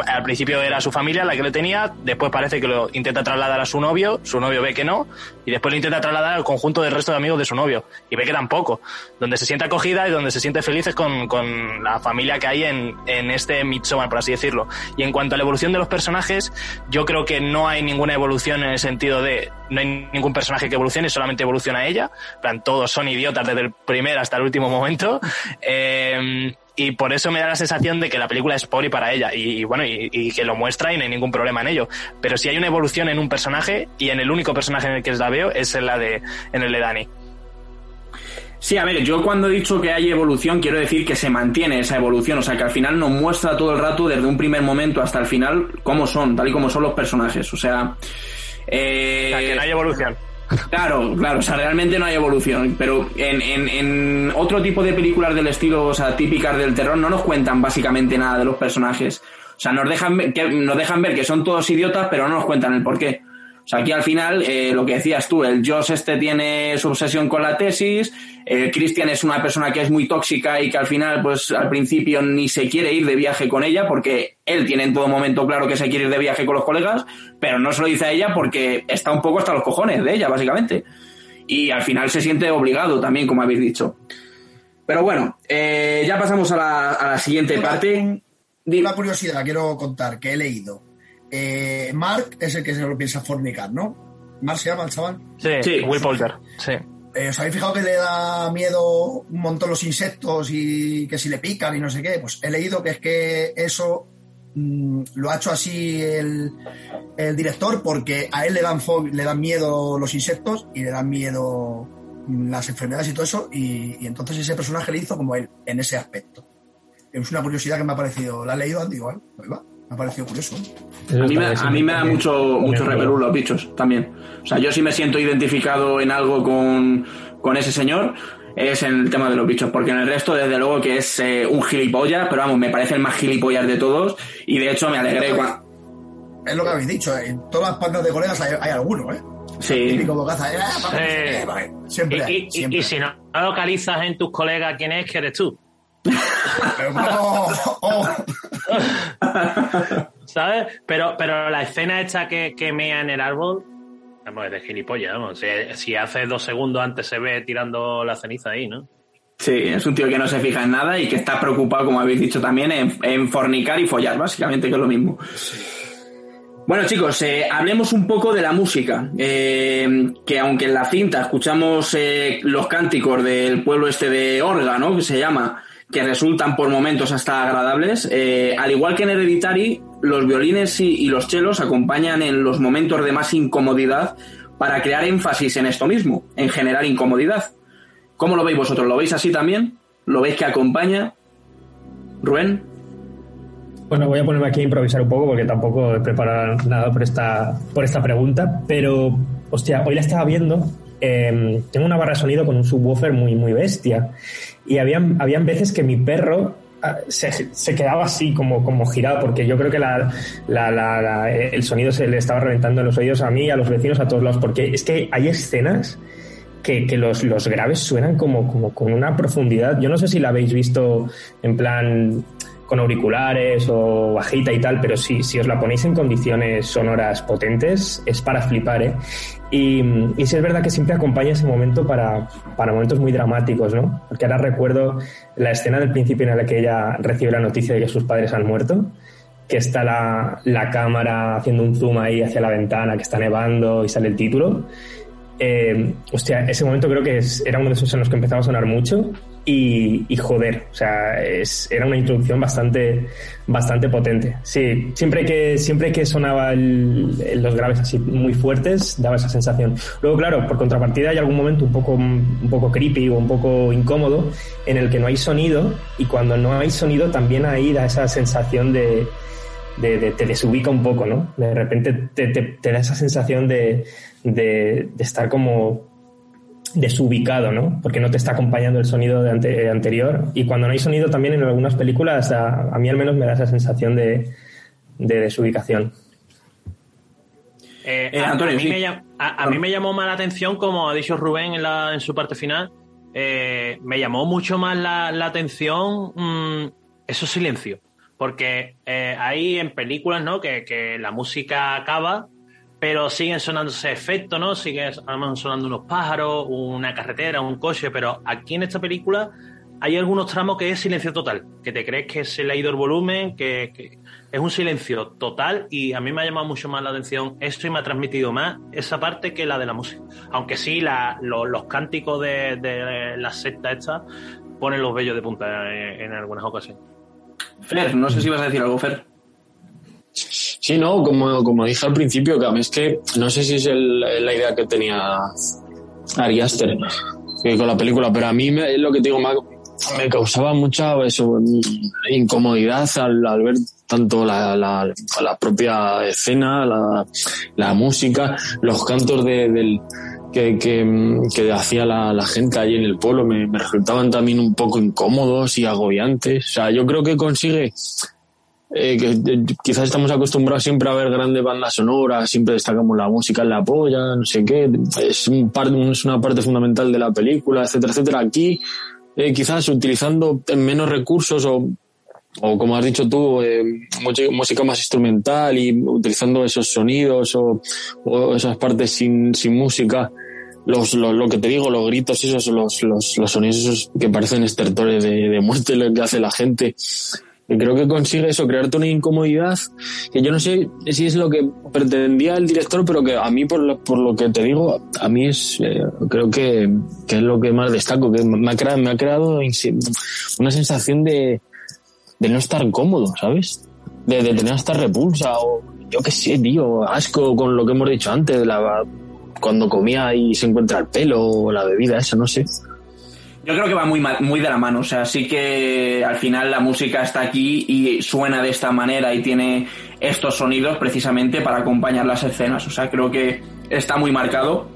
al principio era su familia la que le tenía, después parece que lo intenta trasladar a su novio, su novio ve que no, y después lo intenta trasladar al conjunto del resto de amigos de su novio, y ve que tampoco. Donde se siente acogida y donde se siente feliz es con, con la familia que hay en, en este Midsommar, por así decirlo. Y en cuanto a la evolución de los personajes, yo creo que no hay ninguna evolución en el sentido de no hay ningún personaje que evolucione, solamente evoluciona ella. Plan, todos son idiotas desde el primer hasta el último momento. *laughs* Eh, y por eso me da la sensación de que la película es por y para ella. Y, y bueno, y, y que lo muestra y no hay ningún problema en ello. Pero si hay una evolución en un personaje, y en el único personaje en el que la veo es en la de, en el de Dani. Sí, a ver, yo cuando he dicho que hay evolución, quiero decir que se mantiene esa evolución, o sea, que al final nos muestra todo el rato, desde un primer momento hasta el final, cómo son, tal y como son los personajes, o sea... eh, O sea, que no hay evolución. Claro, claro, o sea, realmente no hay evolución, pero en, en, en otro tipo de películas del estilo, o sea, típicas del terror, no nos cuentan básicamente nada de los personajes. O sea, nos dejan, ver- que, nos dejan ver que son todos idiotas, pero no nos cuentan el porqué. O sea, aquí al final, eh, lo que decías tú, el Josh este tiene su obsesión con la tesis, el Christian es una persona que es muy tóxica y que al final, pues al principio ni se quiere ir de viaje con ella porque él tiene en todo momento claro que se quiere ir de viaje con los colegas, pero no se lo dice a ella porque está un poco hasta los cojones de ella, básicamente. Y al final se siente obligado también, como habéis dicho. Pero bueno, eh, ya pasamos a la, a la siguiente parte. Una curiosidad quiero contar que he leído. Eh, Mark es el que se lo piensa fornicar, ¿no? Mark se llama el chaval. Sí, Sí. Will Poulter. Sí. Eh, ¿Os habéis fijado que le da miedo un montón los insectos y que si le pican y no sé qué? Pues he leído que es que eso mm, lo ha hecho así el, el director porque a él le dan, le dan miedo los insectos y le dan miedo mm, las enfermedades y todo eso y, y entonces ese personaje le hizo como él en ese aspecto. Es una curiosidad que me ha parecido. ¿La has leído, Ahí va. Me ha parecido curioso. A mí, me, a mí me da mucho, mucho repelús los bichos también. O sea, yo sí me siento identificado en algo con, con ese señor. es en el tema de los bichos, porque en el resto, desde luego, que es eh, un gilipollas, pero vamos, me parece el más gilipollas de todos, y de hecho me alegré cuando... Es lo que habéis dicho, en todas las bandas de colegas hay, hay alguno, ¿eh? Sí. Típico bocaza, eh, pa- Sí. pa- Siempre Y, hay, y- y- siempre y si no localizas en tus colegas quién es, que eres tú. *laughs* Pero, oh, oh. *laughs* ¿Sabes? Pero, pero la escena esta que, que mea en el árbol, vamos, es de gilipollas, vamos. Si, si hace dos segundos antes se ve tirando la ceniza ahí, ¿no? Sí, es un tío que no se fija en nada y que está preocupado, como habéis dicho también, en, fornicar y follar, básicamente, que es lo mismo. Bueno, chicos, eh, hablemos un poco de la música. Eh, que aunque en la cinta escuchamos eh, los cánticos del pueblo este de Orga, ¿no? Que se llama, que resultan por momentos hasta agradables, eh, al igual que en Hereditary, los violines y, los chelos acompañan en los momentos de más incomodidad para crear énfasis en esto mismo, en generar incomodidad. ¿Cómo lo veis vosotros? ¿Lo veis así también? ¿Lo veis que acompaña? Rubén. Bueno, voy a ponerme aquí a improvisar un poco porque tampoco he preparado nada por esta, por esta pregunta, pero, hostia, hoy la estaba viendo. eh, tengo una barra de sonido con un subwoofer muy, muy bestia. Y habían, habían veces que mi perro ah, se, se quedaba así como, como girado, porque yo creo que la, el sonido se le estaba reventando en los oídos a mí, a los vecinos, a todos lados, porque es que hay escenas que, que los, los graves suenan como, como con una profundidad. Yo no sé si la habéis visto en plan con auriculares o bajita y tal, pero si, si os la ponéis en condiciones sonoras potentes, es para flipar, ¿eh? Y, y sí es verdad que siempre acompaña ese momento para, para momentos muy dramáticos, ¿no? Porque ahora recuerdo la escena del principio en la que ella recibe la noticia de que sus padres han muerto, que está la, la cámara haciendo un zoom ahí hacia la ventana, que está nevando y sale el título. Eh, hostia, ese momento creo que es- era uno de esos en los que empezaba a sonar mucho y, y joder, o sea, es- era una introducción bastante, bastante potente. Sí, siempre que, siempre que sonaba el- los graves así muy fuertes, daba esa sensación. Luego, claro, por contrapartida hay algún momento un poco, un poco creepy o un poco incómodo en el que no hay sonido y cuando no hay sonido también ahí da esa sensación de, de- de- te desubica un poco, ¿no? De repente te, te- te da esa sensación de, de- de estar como desubicado, ¿no? Porque no te está acompañando el sonido de ante- anterior. Y cuando no hay sonido también en algunas películas, a, a mí al menos me da esa sensación de, de desubicación. Eh, Eh, a, Antonio, a mí sí. me, llam- a- a mí me llamó más la atención, como ha dicho Rubén en, la- en su parte final, eh, me llamó mucho más la, la atención mm, esos silencios. Porque eh, hay en películas, ¿no? Que, que la música acaba, pero siguen sonándose efectos, ¿no? Siguen sonando unos pájaros, una carretera, un coche, pero aquí en esta película hay algunos tramos que es silencio total, que te crees que se le ha ido el volumen, que, es un silencio total y a mí me ha llamado mucho más la atención esto y me ha transmitido más esa parte que la de la música. Aunque sí, la- lo- los cánticos de, la secta esta ponen los vellos de punta en algunas ocasiones. Fer, no sé si vas a decir algo, Fer. Sí, no, como, como dije al principio, mí es que no sé si es la idea que tenía Ari Aster con la película, pero a mí me, lo que te digo, me, me causaba mucha eso, incomodidad al, al ver tanto la, la, la propia escena, la, la música, los cantos de, del, que, que, que hacía la, la gente allí en el pueblo me, me resultaban también un poco incómodos y agobiantes. O sea, yo creo que consigue eh, que eh, quizás estamos acostumbrados siempre a ver grandes bandas sonoras, siempre destacamos la música en la polla, no sé qué, es, un par, es una parte fundamental de la película, etcétera, etcétera. Aquí, eh, quizás utilizando menos recursos o, o como has dicho tú, eh, música más instrumental y utilizando esos sonidos o, o esas partes sin, sin música, los, lo, lo que te digo, los gritos esos, los, los, los sonidos esos que parecen estertores de, de muerte lo que hace la gente. Y creo que consigue eso, crearte una incomodidad que yo no sé si es lo que pretendía el director, pero que a mí, por lo, por lo que te digo, a mí es, eh, creo que, que es lo que más destaco, que me ha creado, me ha creado una sensación de, de no estar cómodo, ¿sabes? De, de tener hasta repulsa o yo qué sé, tío, asco con lo que hemos dicho antes, la, cuando comía y se encuentra el pelo o la bebida esa, no sé. Yo creo que va muy, muy de la mano, o sea, sí que al final la música está aquí y suena de esta manera y tiene estos sonidos precisamente para acompañar las escenas, o sea, creo que está muy marcado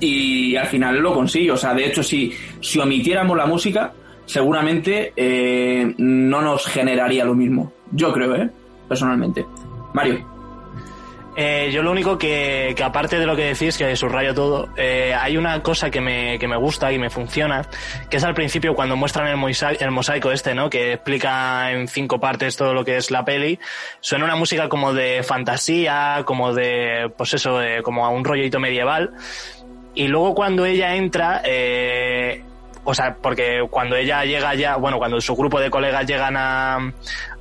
y al final lo consigue. O sea, de hecho, si, si omitiéramos la música, seguramente eh, no nos generaría lo mismo. Yo creo, ¿eh? Personalmente. Mario. Eh, yo lo único que, que, aparte de lo que decís, que subrayo todo, eh, hay una cosa que me, que me gusta y me funciona, que es al principio cuando muestran el mosaico, el mosaico este, ¿no? Que explica en cinco partes todo lo que es la peli. Suena una música como de fantasía, como de, pues eso, de, como a un rollito medieval. Y luego cuando ella entra, eh, o sea, porque cuando ella llega ya, bueno, cuando su grupo de colegas llegan a,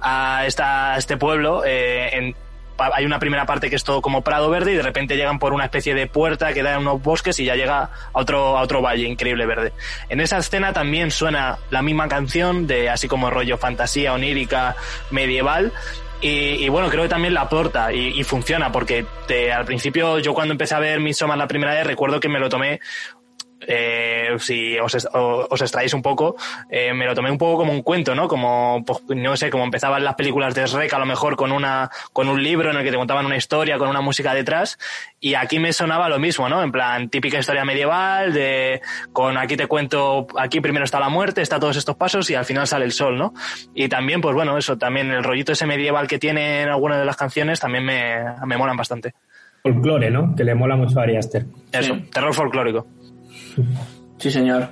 a, esta, a este pueblo, eh, hay una primera parte que es todo como prado verde y de repente llegan por una especie de puerta que da en unos bosques y ya llega a otro, a otro valle increíble verde. En esa escena también suena la misma canción de así como rollo fantasía onírica medieval y, bueno, creo que también la aporta y, y funciona, porque te, al principio yo cuando empecé a ver Midsommar la primera vez recuerdo que me lo tomé eh, si os, os, extraéis un poco, eh, me lo tomé un poco como un cuento, ¿no? Como, pues, no sé, como empezaban las películas de Shrek, a lo mejor con una, con un libro en el que te contaban una historia, con una música detrás, y aquí me sonaba lo mismo, ¿no? En plan, típica historia medieval, de, con aquí te cuento, aquí primero está la muerte, está todos estos pasos, y al final sale el sol, ¿no? Y también, pues bueno, eso, también el rollito ese medieval que tiene en algunas de las canciones también me, me molan bastante. Folclore, ¿no? Que le mola mucho a Ari Aster. Eso, sí. terror folclórico. Sí, señor.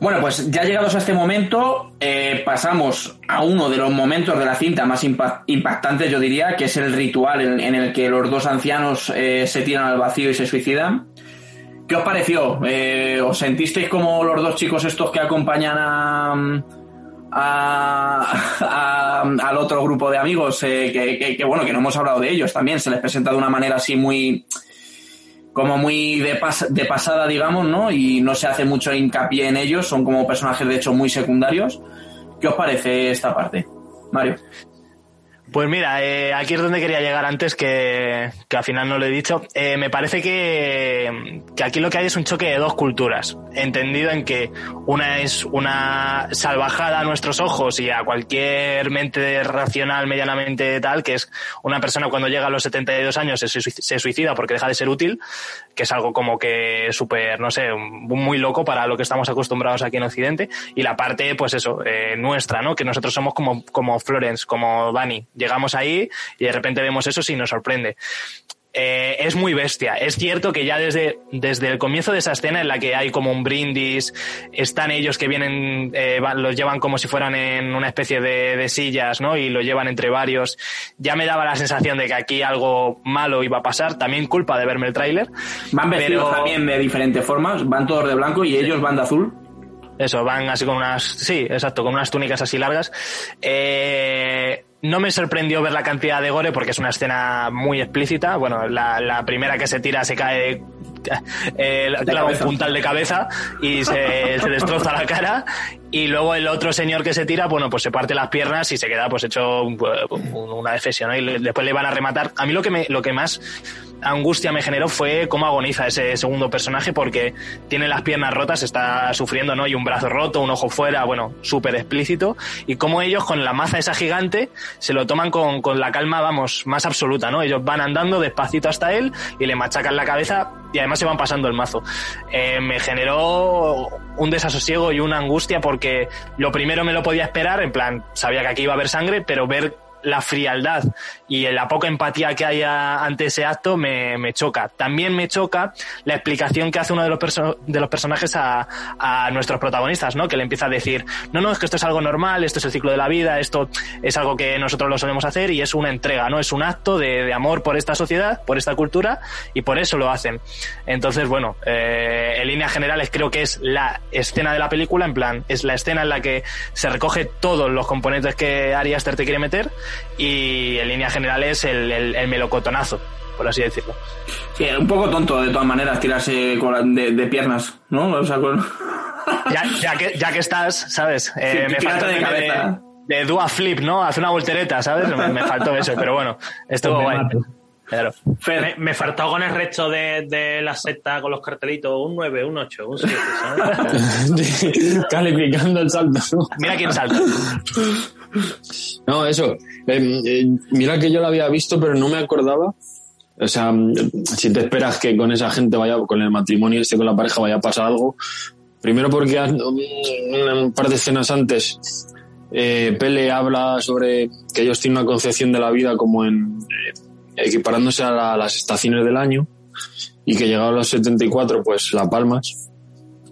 Bueno, pues ya llegados a este momento, eh, pasamos a uno de los momentos de la cinta más impactantes, yo diría, que es el ritual en, el que los dos ancianos eh, se tiran al vacío y se suicidan. ¿Qué os pareció? Eh, ¿Os sentisteis como los dos chicos estos que acompañan a, a, a, al otro grupo de amigos? Que, bueno, que no hemos hablado de ellos también, se les presenta de una manera así muy como muy de, de, pasada, digamos, ¿no? Y no se hace mucho hincapié en ellos, son como personajes de hecho muy secundarios. ¿Qué os parece esta parte, Mario? Pues mira, eh, aquí es donde quería llegar antes, que, que al final no lo he dicho. Eh, me parece que, que, aquí lo que hay es un choque de dos culturas, entendido en que una es una salvajada a nuestros ojos y a cualquier mente racional medianamente tal, que es una persona cuando llega a los 72 años se, se suicida porque deja de ser útil, que es algo como que súper, no sé, muy loco para lo que estamos acostumbrados aquí en Occidente, y la parte, pues eso, eh, nuestra, ¿no? Que nosotros somos como, como Florence, como Dani llegamos ahí y de repente vemos eso y nos sorprende. Eh, es muy bestia. Es cierto que ya desde, desde el comienzo de esa escena en la que hay como un brindis, están ellos que vienen, eh, los llevan como si fueran en una especie de, de, sillas, ¿no? Y lo llevan entre varios. Ya me daba la sensación de que aquí algo malo iba a pasar. También culpa de verme el tráiler. Van vestidos pero... también de diferentes formas. Van todos de blanco y ellos van de azul. Eso, van así con unas, sí, exacto, con unas túnicas así largas. Eh, no me sorprendió ver la cantidad de gore porque es una escena muy explícita. Bueno, la, la primera que se tira se cae eh, claro, un puntal de cabeza y se, *laughs* se, destroza la cara. Y luego el otro señor que se tira, bueno, pues se parte las piernas y se queda pues hecho una defesión. ¿no? Y después le van a rematar. A mí lo que, me, lo que más angustia me generó fue cómo agoniza ese segundo personaje porque tiene las piernas rotas, está sufriendo, ¿no? Y un brazo roto, un ojo fuera, bueno, súper explícito. Y cómo ellos con la maza esa gigante se lo toman con, con la calma, vamos, más absoluta, ¿no? Ellos van andando despacito hasta él y le machacan la cabeza y además se van pasando el mazo. Eh, me generó un desasosiego y una angustia porque lo primero me lo podía esperar, en plan, sabía que aquí iba a haber sangre, pero ver la frialdad y la poca empatía que hay ante ese acto me, me, choca. También me choca la explicación que hace uno de los, de los personajes a, a, nuestros protagonistas, ¿no? Que le empieza a decir, no, no, es que esto es algo normal, esto es el ciclo de la vida, esto es algo que nosotros lo solemos hacer y es una entrega, ¿no? Es un acto de, de amor por esta sociedad, por esta cultura y por eso lo hacen. Entonces, bueno, eh, en líneas generales creo que es la escena de la película, en plan, es la escena en la que se recoge todos los componentes que Ari Aster te quiere meter y en línea general es el, el, el, melocotonazo, por así decirlo. Sí, un poco tonto de todas maneras tirarse con, de, de, piernas, ¿no? O sea, con... *laughs* ya, ya, que, ya que estás, ¿sabes? Eh, sí, me falta de cabeza. De, de, Dua Flip, ¿no? Hace una voltereta, ¿sabes? Me, me faltó eso, pero bueno, estuvo guay. Claro. Me, me, faltó con el resto de, de, la secta con los cartelitos un 9, un 8, un 7, ¿sabes? *laughs* Calificando el salto. Mira quién salta. *laughs* No, eso. Eh, eh, mira que yo lo había visto, pero no me acordaba O sea, si te esperas que con esa gente vaya, con el matrimonio este, con la pareja vaya a pasar algo, primero porque un par de escenas antes eh, Pele habla sobre que ellos tienen una concepción de la vida como en eh, equiparándose a las estaciones del año y que llegado a los 74 pues la palmas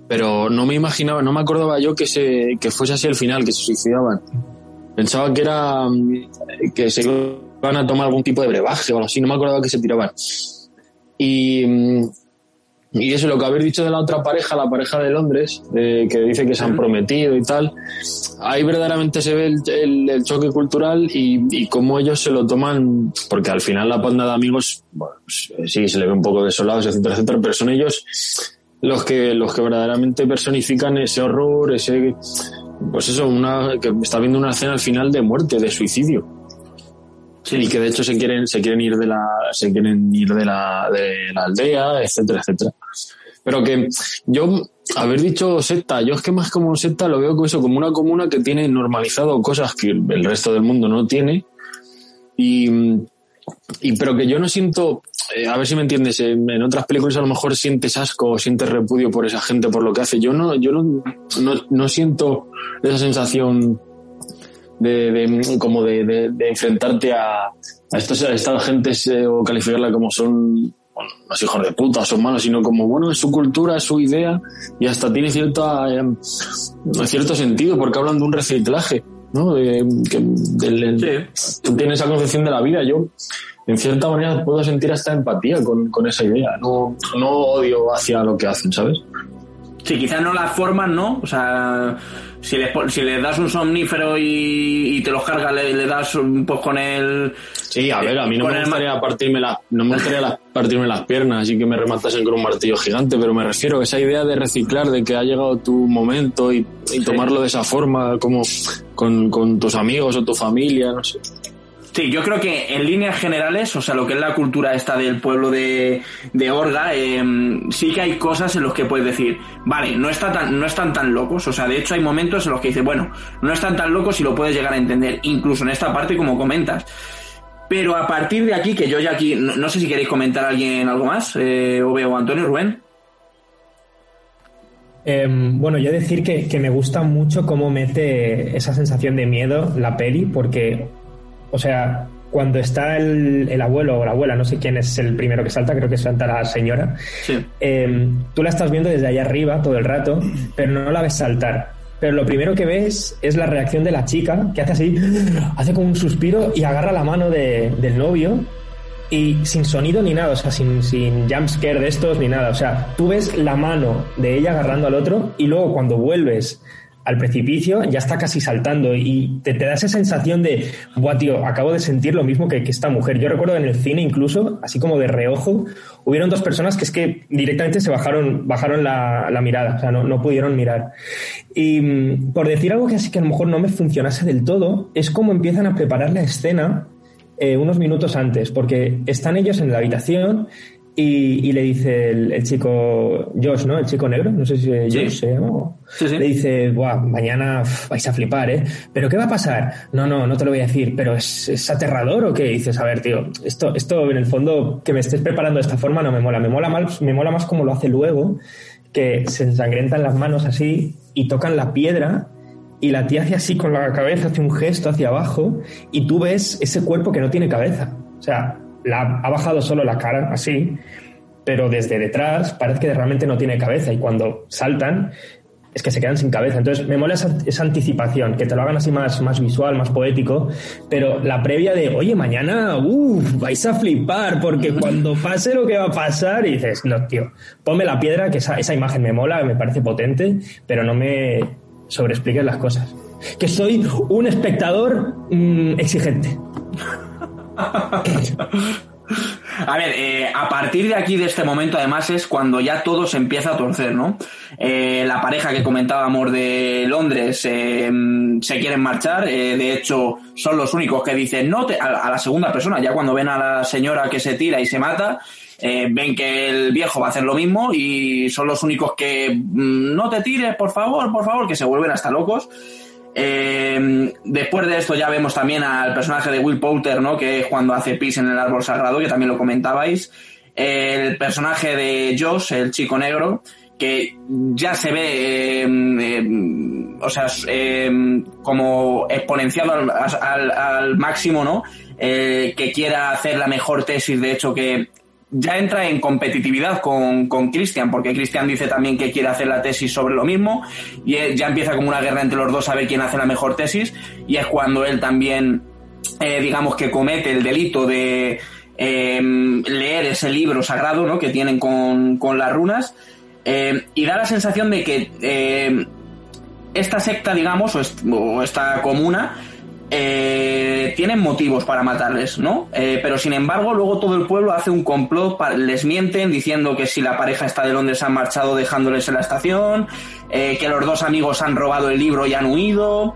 pero no me imaginaba no me acordaba yo que se que fuese así el final que se suicidaban pensaba que era mm, que se iban a tomar algún tipo de brebaje o algo así no me acordaba que se tiraban. Y mm, y eso, lo que habéis dicho de la otra pareja, la pareja de Londres, eh, que dice que se han prometido y tal, ahí verdaderamente se ve el, choque cultural y, y, cómo ellos se lo toman, porque al final la panda de amigos, bueno, pues, sí, se le ve un poco desolados, etcétera, etcétera, pero son ellos los que, los que verdaderamente personifican ese horror, ese, pues eso, una, que está viendo una escena al final de muerte, de suicidio. Y que de hecho se quieren, se quieren ir de la, se quieren ir de la, de la aldea, etcétera, etcétera. Pero que yo, haber dicho secta, yo es que más como secta lo veo como eso, como una comuna que tiene normalizado cosas que el resto del mundo no tiene. Y, y pero que yo no siento, eh, a ver si me entiendes, en, otras películas a lo mejor sientes asco o sientes repudio por esa gente, por lo que hace. Yo no, yo no, no, no siento esa sensación de, de como de, de, enfrentarte a, a, estos, a estas gentes eh, o calificarla como son bueno, los hijos de puta, son malos, sino como, bueno, es su cultura, es su idea y hasta tiene cierta, eh, cierto sentido porque hablan de un reciclaje, ¿no? De, que, del, Tú tienes esa concepción de la vida. Yo, en cierta manera, puedo sentir hasta empatía con, con esa idea. No, no odio hacia lo que hacen, ¿sabes? Sí, quizás no las formas, ¿no? O sea, si le, si le das un somnífero y, te los cargas, le, das un, pues con el... Sí, a ver, a mí no me gustaría, partirme, la, no me gustaría partirme las piernas así que me rematasen con un martillo gigante, pero me refiero a esa idea de reciclar, de que ha llegado tu momento y, tomarlo de esa forma, como con, con tus amigos o tu familia, no sé. Sí, yo creo que en líneas generales, o sea, lo que es la cultura esta del pueblo de, de Orga, em, sí que hay cosas en los que puedes decir, vale, no, está tan, no están tan locos. O sea, de hecho hay momentos en los que dices, bueno, no están tan locos y lo puedes llegar a entender, incluso en esta parte como comentas. Pero a partir de aquí, que yo ya aquí, no, sé si queréis comentar a alguien algo más, eh, o Antonio Rubén. Em, bueno, yo decir que, que, me gusta mucho cómo mete esa sensación de miedo la peli, porque o sea, cuando está el, abuelo o la abuela, no sé quién es el primero que salta, creo que salta la señora, em, tú la estás viendo desde allá arriba todo el rato, pero no la ves saltar. Pero lo primero que ves es la reacción de la chica, que hace así, hace como un suspiro y agarra la mano del novio y sin sonido ni nada, o sea, sin, sin jumpscare de estos ni nada. O sea, tú ves la mano de ella agarrando al otro y luego cuando vuelves al precipicio, ya está casi saltando y te, da esa sensación de, buah, tío, acabo de sentir lo mismo que, esta mujer. Yo recuerdo en el cine incluso, así como de reojo, hubieron dos personas que es que directamente se bajaron, bajaron la, mirada, o sea, no, no, pudieron mirar. Y mm, por decir algo que así que a lo mejor no me funcionase del todo, es como empiezan a preparar la escena eh, unos minutos antes, porque están ellos en la habitación y, le dice el, chico, Josh, ¿no? El chico negro, no sé si es Josh se llama. Le dice, Buah, mañana vais a flipar, ¿eh? ¿Pero qué va a pasar? No, no, no te lo voy a decir, pero ¿es, aterrador o qué? dices, a ver, tío, esto, esto en el fondo, que me estés preparando de esta forma no me mola. Me mola, más, me mola más como lo hace luego, que se ensangrentan las manos así y tocan la piedra y la tía hace así con la cabeza, hace un gesto hacia abajo y tú ves ese cuerpo que no tiene cabeza. O sea, la, ha bajado solo la cara, así, pero desde detrás parece que realmente no tiene cabeza y cuando saltan es que se quedan sin cabeza. Entonces me mola esa, anticipación, que te lo hagan así más, más visual, más poético, pero la previa de, oye, mañana, uff, vais a flipar, porque cuando pase lo que va a pasar, y dices, no, tío, ponme la piedra, que esa, esa imagen me mola, me parece potente, pero no me sobreexpliques las cosas. Que soy un espectador mm, exigente. A ver, eh, a partir de aquí, de este momento, además, es cuando ya todo se empieza a torcer, ¿no? Eh, la pareja que comentábamos de Londres eh, se quieren marchar, de hecho, son los únicos que dicen no a, la segunda persona, ya cuando ven a la señora que se tira y se mata, ven que el viejo va a hacer lo mismo y son los únicos que mm, no te tires, por favor, por favor, que se vuelven hasta locos. Eh, después de esto ya vemos también al personaje de Will Poulter, ¿no? Que es cuando hace pis en el árbol sagrado, que también lo comentabais. El personaje de Josh, el chico negro, que ya se ve, eh, o sea, eh, como exponenciado al, al- al máximo, ¿no? Eh, que quiera hacer la mejor tesis, de hecho, que ya entra en competitividad con, con Christian, porque Christian dice también que quiere hacer la tesis sobre lo mismo, y ya empieza como una guerra entre los dos a ver quién hace la mejor tesis, y es cuando él también, eh, digamos que comete el delito de eh, leer ese libro sagrado, ¿no? Que tienen con, con las runas, eh, y da la sensación de que eh, esta secta, digamos, o, est- o esta comuna, eh, tienen motivos para matarles, ¿no? Eh, pero sin embargo, luego todo el pueblo hace un complot, les mienten diciendo que si la pareja está de Londres han marchado dejándoles en la estación, eh, que los dos amigos han robado el libro y han huido.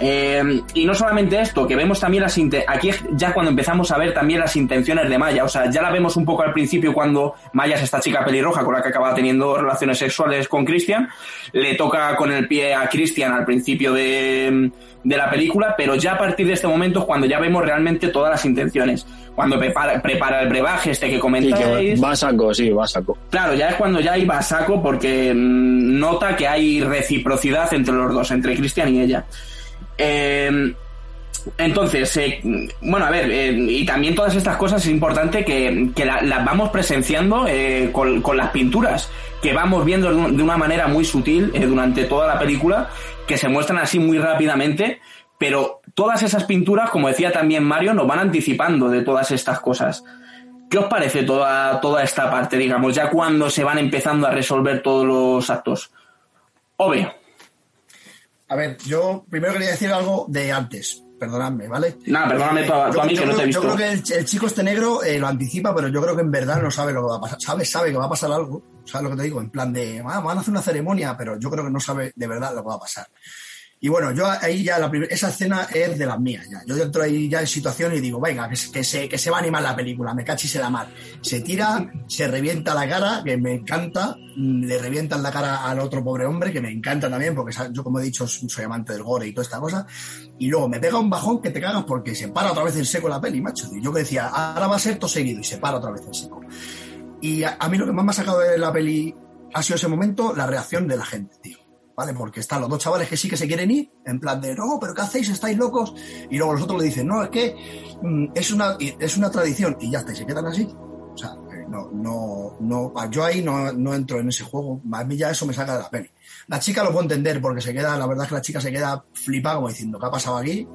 Eh, y no solamente esto, que vemos también las aquí ya cuando empezamos a ver también las intenciones de Maya, o sea, ya la vemos un poco al principio cuando Maya es esta chica pelirroja con la que acaba teniendo relaciones sexuales con Christian, le toca con el pie a Christian al principio de, de la película, pero ya a partir de este momento es cuando ya vemos realmente todas las intenciones, cuando prepara, prepara el brebaje este que Sí, que comentáis, va a saco, sí, va a saco. Claro, ya es cuando ya iba a saco porque mm, nota que hay reciprocidad entre los dos, entre Cristian y ella. Eh, entonces, bueno, a ver, eh, y también todas estas cosas es importante que, que la- las vamos presenciando eh, con, con las pinturas, que vamos viendo de, un- de una manera muy sutil eh, durante toda la película, que se muestran así muy rápidamente, pero todas esas pinturas, como decía también Mario, nos van anticipando de todas estas cosas. ¿Qué os parece toda, toda esta parte, digamos, ya cuando se van empezando a resolver todos los actos? Ove, A ver, yo primero quería decir algo de antes. Perdonadme, ¿vale? Nada, perdóname tú a- tú a mí que no te he visto. Yo creo que el, el chico este negro eh, lo anticipa, pero yo creo que en verdad no sabe lo que va a pasar. Sabe, sabe que va a pasar algo. ¿Sabes lo que te digo? En plan de, ah, van a hacer una ceremonia, pero yo creo que no sabe de verdad lo que va a pasar. Y bueno, yo ahí ya, la esa escena es de las mías ya. Yo entro ahí ya en situación y digo, venga, que, se- que, se, va a animar la película, me cachis la mar. Se tira, se revienta la cara, que me encanta, mm, le revientan la cara al otro pobre hombre, que me encanta también, porque yo, como he dicho, soy amante del gore y toda esta cosa. Y luego me pega un bajón que te cagas porque se para otra vez en seco la peli, macho. Y yo que decía, ahora va a ser todo seguido y se para otra vez en seco. Y a, a mí lo que más me ha sacado de la peli ha sido ese momento, la reacción de la gente, tío. ¿Vale? Porque están los dos chavales que sí que se quieren ir, en plan de, no, pero ¿qué hacéis? ¿Estáis locos? Y luego los otros le dicen, no, es que mm, es, una, es una tradición. Y ya está, y se quedan así. O sea, no, no, no, yo ahí no, no entro en ese juego. A mí ya eso me saca de la peli. La chica lo puedo entender porque se queda, la verdad es que la chica se queda flipada como diciendo, ¿qué ha pasado aquí?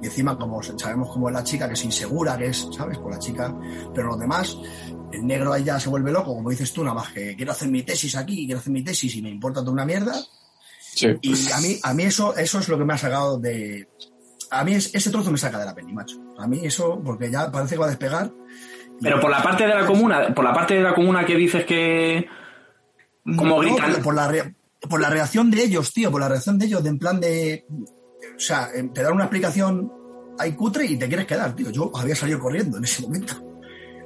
Y encima, como sabemos cómo es la chica, que es insegura, que es, ¿sabes? Por la chica. Pero los demás, el negro ahí ya se vuelve loco, como dices tú, nada más que quiero hacer mi tesis aquí, quiero hacer mi tesis y me importa toda una mierda. Sí. Y a mí, a mí eso, eso es lo que me ha sacado de. A mí es- ese trozo me saca de la peli, macho. A mí eso, porque ya parece que va a despegar. pero por la parte de la comuna, por la parte de la comuna que dices que como No, gritan, por, la re- por la reacción de ellos, tío, por la reacción de ellos, de en plan de. O sea, em, te dan una explicación ahí cutre y te quieres quedar, tío. Yo había salido corriendo en ese momento.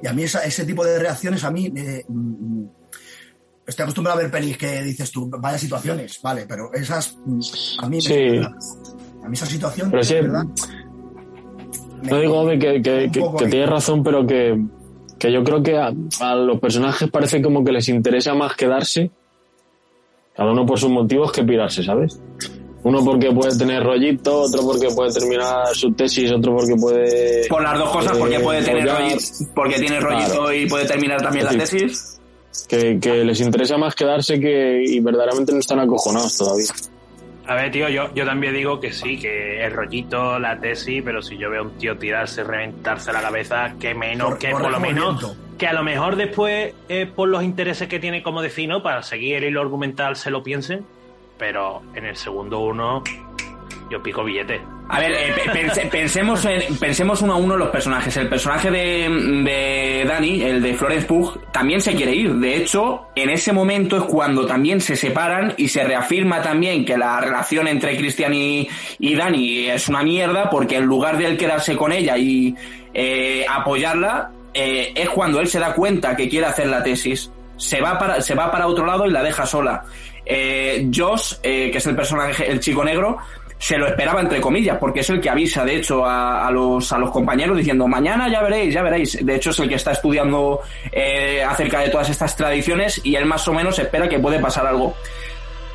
Y a mí esa- ese tipo de reacciones, a mí. eh, mm, estoy acostumbrado a ver pelis que dices tú, vaya situaciones, vale, pero esas. mm, A mí. me- Sí. a mí esa situación. Pero sí, de verdad, No digo, que, que, que, que tienes razón, pero que, que yo creo que a, a los personajes parece como que les interesa más quedarse, cada uno por sus motivos, que pirarse, ¿sabes? Uno porque puede tener rollito, otro porque puede terminar su tesis, otro porque puede... por las dos cosas, porque eh, puede tener follar. rollito, porque tiene rollito Claro. y puede terminar también la tesis. Que, que les interesa más quedarse que y verdaderamente no están acojonados todavía. A ver, tío, yo, yo también digo que sí, que el rollito, la tesis, pero si yo veo a un tío tirarse, reventarse la cabeza, que menos, Por- que por por lo menos, que a lo mejor después, eh, por los intereses que tiene como vecino, para seguir el hilo argumental se lo piensen, pero en el segundo uno, yo pico billete. A ver, eh, pe- pense- pensemos, en- pensemos uno a uno los personajes. El personaje de, de Dani, el de Florence Pugh, también se quiere ir. De hecho, en ese momento es cuando también se separan y se reafirma también que la relación entre Christian y, y Dani es una mierda porque en lugar de él quedarse con ella y eh, apoyarla, eh, es cuando él se da cuenta que quiere hacer la tesis. Se va para, se va para otro lado y la deja sola. Eh, Josh, eh, que es el personaje, el chico negro, se lo esperaba entre comillas, porque es el que avisa, de hecho, a, a los, a los compañeros diciendo, mañana ya veréis, ya veréis. De hecho, es el que está estudiando eh, acerca de todas estas tradiciones y él más o menos espera que puede pasar algo.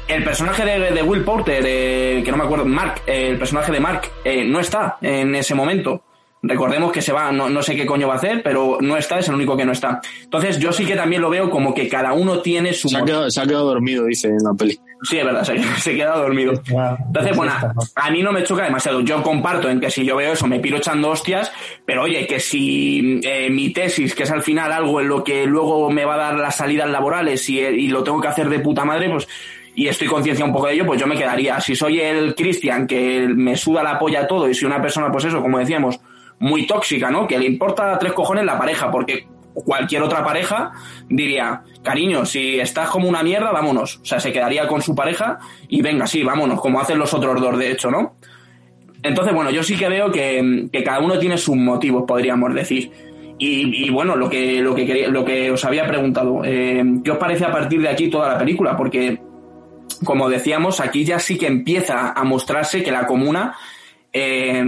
El personaje de, de Will Porter, eh, que no me acuerdo, Mark, eh, el personaje de Mark, eh, no está en ese momento. Recordemos que se va, no, no sé qué coño va a hacer, pero no está, es el único que no está. Entonces yo sí que también lo veo como que cada uno tiene su... Se ha, quedado, se ha quedado dormido, dice en la peli. Sí, es verdad, se, *laughs* se queda dormido. Entonces, bueno, a mí no me choca demasiado. Yo comparto en que si yo veo eso me piro echando hostias, pero oye, que si eh, mi tesis, que es al final algo en lo que luego me va a dar las salidas laborales y, y lo tengo que hacer de puta madre, pues y estoy conciencia un poco de ello, pues yo me quedaría. Si soy el Cristian que me suda la polla todo y soy una persona, pues eso, como decíamos, muy tóxica, ¿no? Que le importa tres cojones la pareja, porque cualquier otra pareja diría, cariño, si estás como una mierda, vámonos. O sea, se quedaría con su pareja y venga, sí, vámonos, como hacen los otros dos, de hecho, ¿no? Entonces, bueno, yo sí que veo que, que cada uno tiene sus motivos, podríamos decir. Y, bueno, lo que, lo, que quería, lo que os había preguntado, eh, ¿qué os parece a partir de aquí toda la película? Porque, como decíamos, aquí ya sí que empieza a mostrarse que la comuna eh,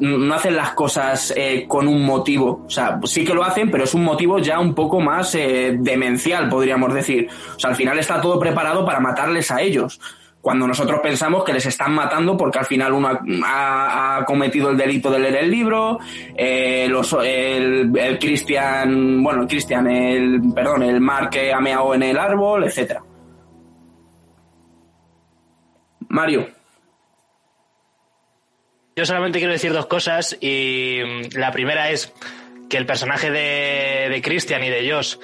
no hacen las cosas eh, con un motivo. O sea, sí que lo hacen, pero es un motivo ya un poco más eh, demencial, podríamos decir. O sea, al final está todo preparado para matarles a ellos. Cuando nosotros pensamos que les están matando porque al final uno ha, cometido el delito de leer el libro, el, el Cristian, bueno, el Cristian, el, perdón, el Mark que ha meado en el árbol, etcétera. Mario. Yo solamente quiero decir dos cosas y la primera es que el personaje de, de Christian y de Josh,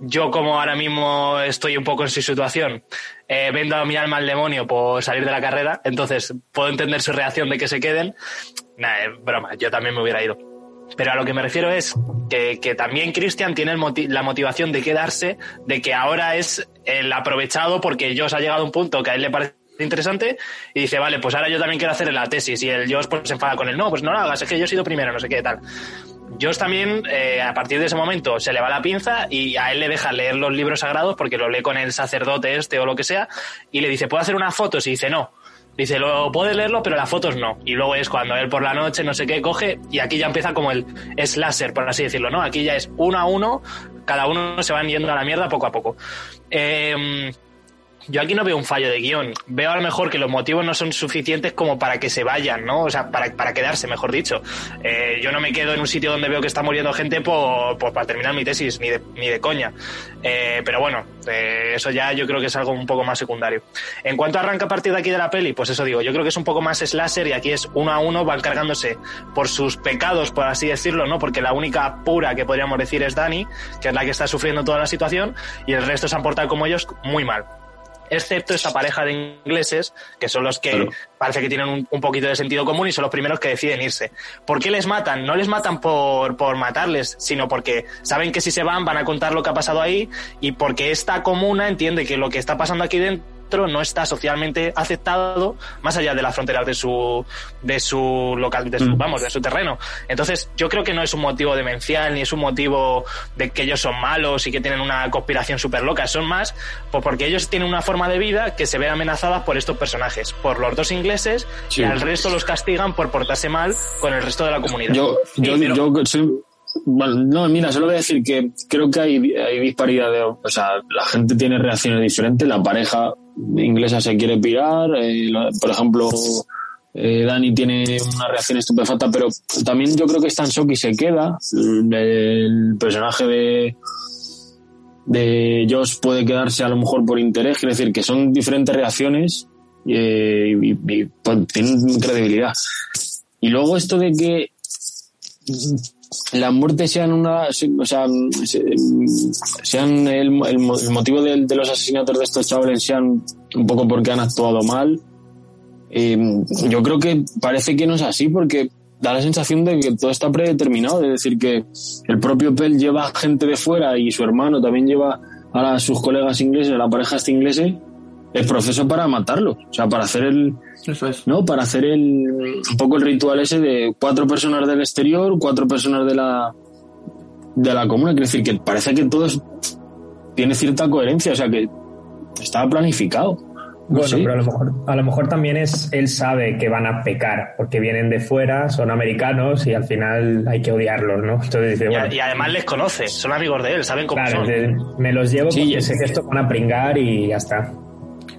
yo como ahora mismo estoy un poco en su situación, eh, vendo mi alma al demonio por salir de la carrera, entonces puedo entender su reacción de que se queden. Nah, eh, broma, yo también me hubiera ido. Pero a lo que me refiero es que, que también Christian tiene la motivación de quedarse, de que ahora es el aprovechado porque Josh ha llegado a un punto que a él le parece interesante y dice, vale, pues ahora yo también quiero hacer la tesis y el Josh pues se enfada con él, no, pues no lo hagas, es que yo he sido primero, no sé qué tal. Josh también, eh, a partir de ese momento, se le va la pinza y a él le deja leer los libros sagrados porque lo lee con el sacerdote este o lo que sea y le dice, ¿puedo hacer unas fotos? Y dice, no. Dice, lo puedes leerlo, pero las fotos no. Y luego es cuando él por la noche, no sé qué, coge y aquí ya empieza como el slasher, por así decirlo, ¿no? Aquí ya es uno a uno, cada uno se van yendo a la mierda poco a poco. Eh, yo aquí no veo un fallo de guion. Veo a lo mejor que los motivos no son suficientes como para que se vayan, ¿no? O sea, para, para quedarse, mejor dicho. Eh, yo no me quedo en un sitio donde veo que está muriendo gente por, por para terminar mi tesis, ni de, ni de coña. Eh, pero bueno, eh, eso ya yo creo que es algo un poco más secundario. En cuanto arranca a partir de aquí de la peli, pues eso digo, yo creo que es un poco más slasher y aquí es uno a uno, van cargándose por sus pecados, por así decirlo, ¿no? Porque la única pura que podríamos decir es Dani, que es la que está sufriendo toda la situación, y el resto se han portado como ellos muy mal excepto esa pareja de ingleses, que son los que claro. parece que tienen un, un, poquito de sentido común y son los primeros que deciden irse. ¿Por qué les matan? No les matan por, por matarles, sino porque saben que si se van van a contar lo que ha pasado ahí y porque esta comuna entiende que lo que está pasando aquí dentro no está socialmente aceptado más allá de las fronteras de su de su local de su, mm. vamos de su terreno entonces yo creo que no es un motivo demencial ni es un motivo de que ellos son malos y que tienen una conspiración súper loca son más pues porque ellos tienen una forma de vida que se ve amenazada por estos personajes por los dos ingleses sí. y al resto los castigan por portarse mal con el resto de la comunidad yo yo, sí, pero... yo soy bueno, no, mira, solo voy a decir que creo que hay, hay disparidad de, o sea, la gente tiene reacciones diferentes, la pareja inglesa se quiere pirar, eh, por ejemplo, eh, Dani tiene una reacción estupefacta, pero también yo creo que shock y se queda, el personaje de de Josh puede quedarse a lo mejor por interés, quiere decir que son diferentes reacciones eh, y, y, y pues, tienen credibilidad. Y luego esto de que las muertes sean una o sea sean el, el, motivo de, de, los asesinatos de estos chavales sean un poco porque han actuado mal eh, yo creo que parece que no es así porque da la sensación de que todo está predeterminado es decir que el propio Pell lleva gente de fuera y su hermano también lleva a sus colegas ingleses a la pareja este inglese el proceso para matarlo o sea para hacer el eso es. ¿No? Para hacer el, un poco el ritual ese de cuatro personas del exterior, cuatro personas de la, de la comuna. Quiere decir que parece que todo es, tiene cierta coherencia, o sea que estaba planificado. Bueno, Sí. pero a lo, mejor, a lo mejor también es él sabe que van a pecar, porque vienen de fuera, son americanos y al final hay que odiarlos, ¿no? Entonces dice, Y, bueno, a- y además les conoce, son amigos de él, saben cómo claro, son. me los llevo Sí, porque y- sé que estos van a pringar y ya está.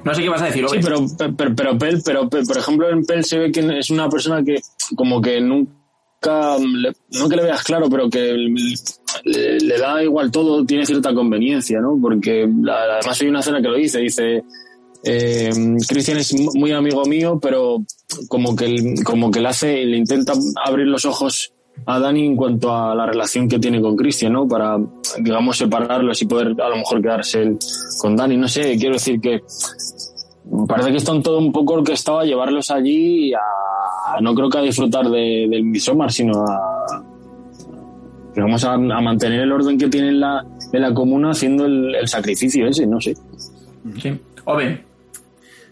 No sé qué vas a decir, Sí, pero, pero, pero Pell, pero, por ejemplo, en Pell se ve que es una persona que como que nunca, le- no que le veas claro, pero que le, le da igual todo, tiene cierta conveniencia, ¿no? Porque además hay una escena que lo dice, dice, eh, Christian es mu- muy amigo mío, pero como que, como que le hace, le intenta abrir los ojos a Dani en cuanto a la relación que tiene con Christian, ¿no? Para, digamos, separarlos y poder a lo mejor quedarse él con Dani. No sé, quiero decir que parece que están todo un poco orquestado a llevarlos allí y a, no creo que a disfrutar de, del Midsommar, sino a, digamos, a, a mantener el orden que tiene en la, en la comuna haciendo el, el sacrificio ese, no sé. Sí. Ove.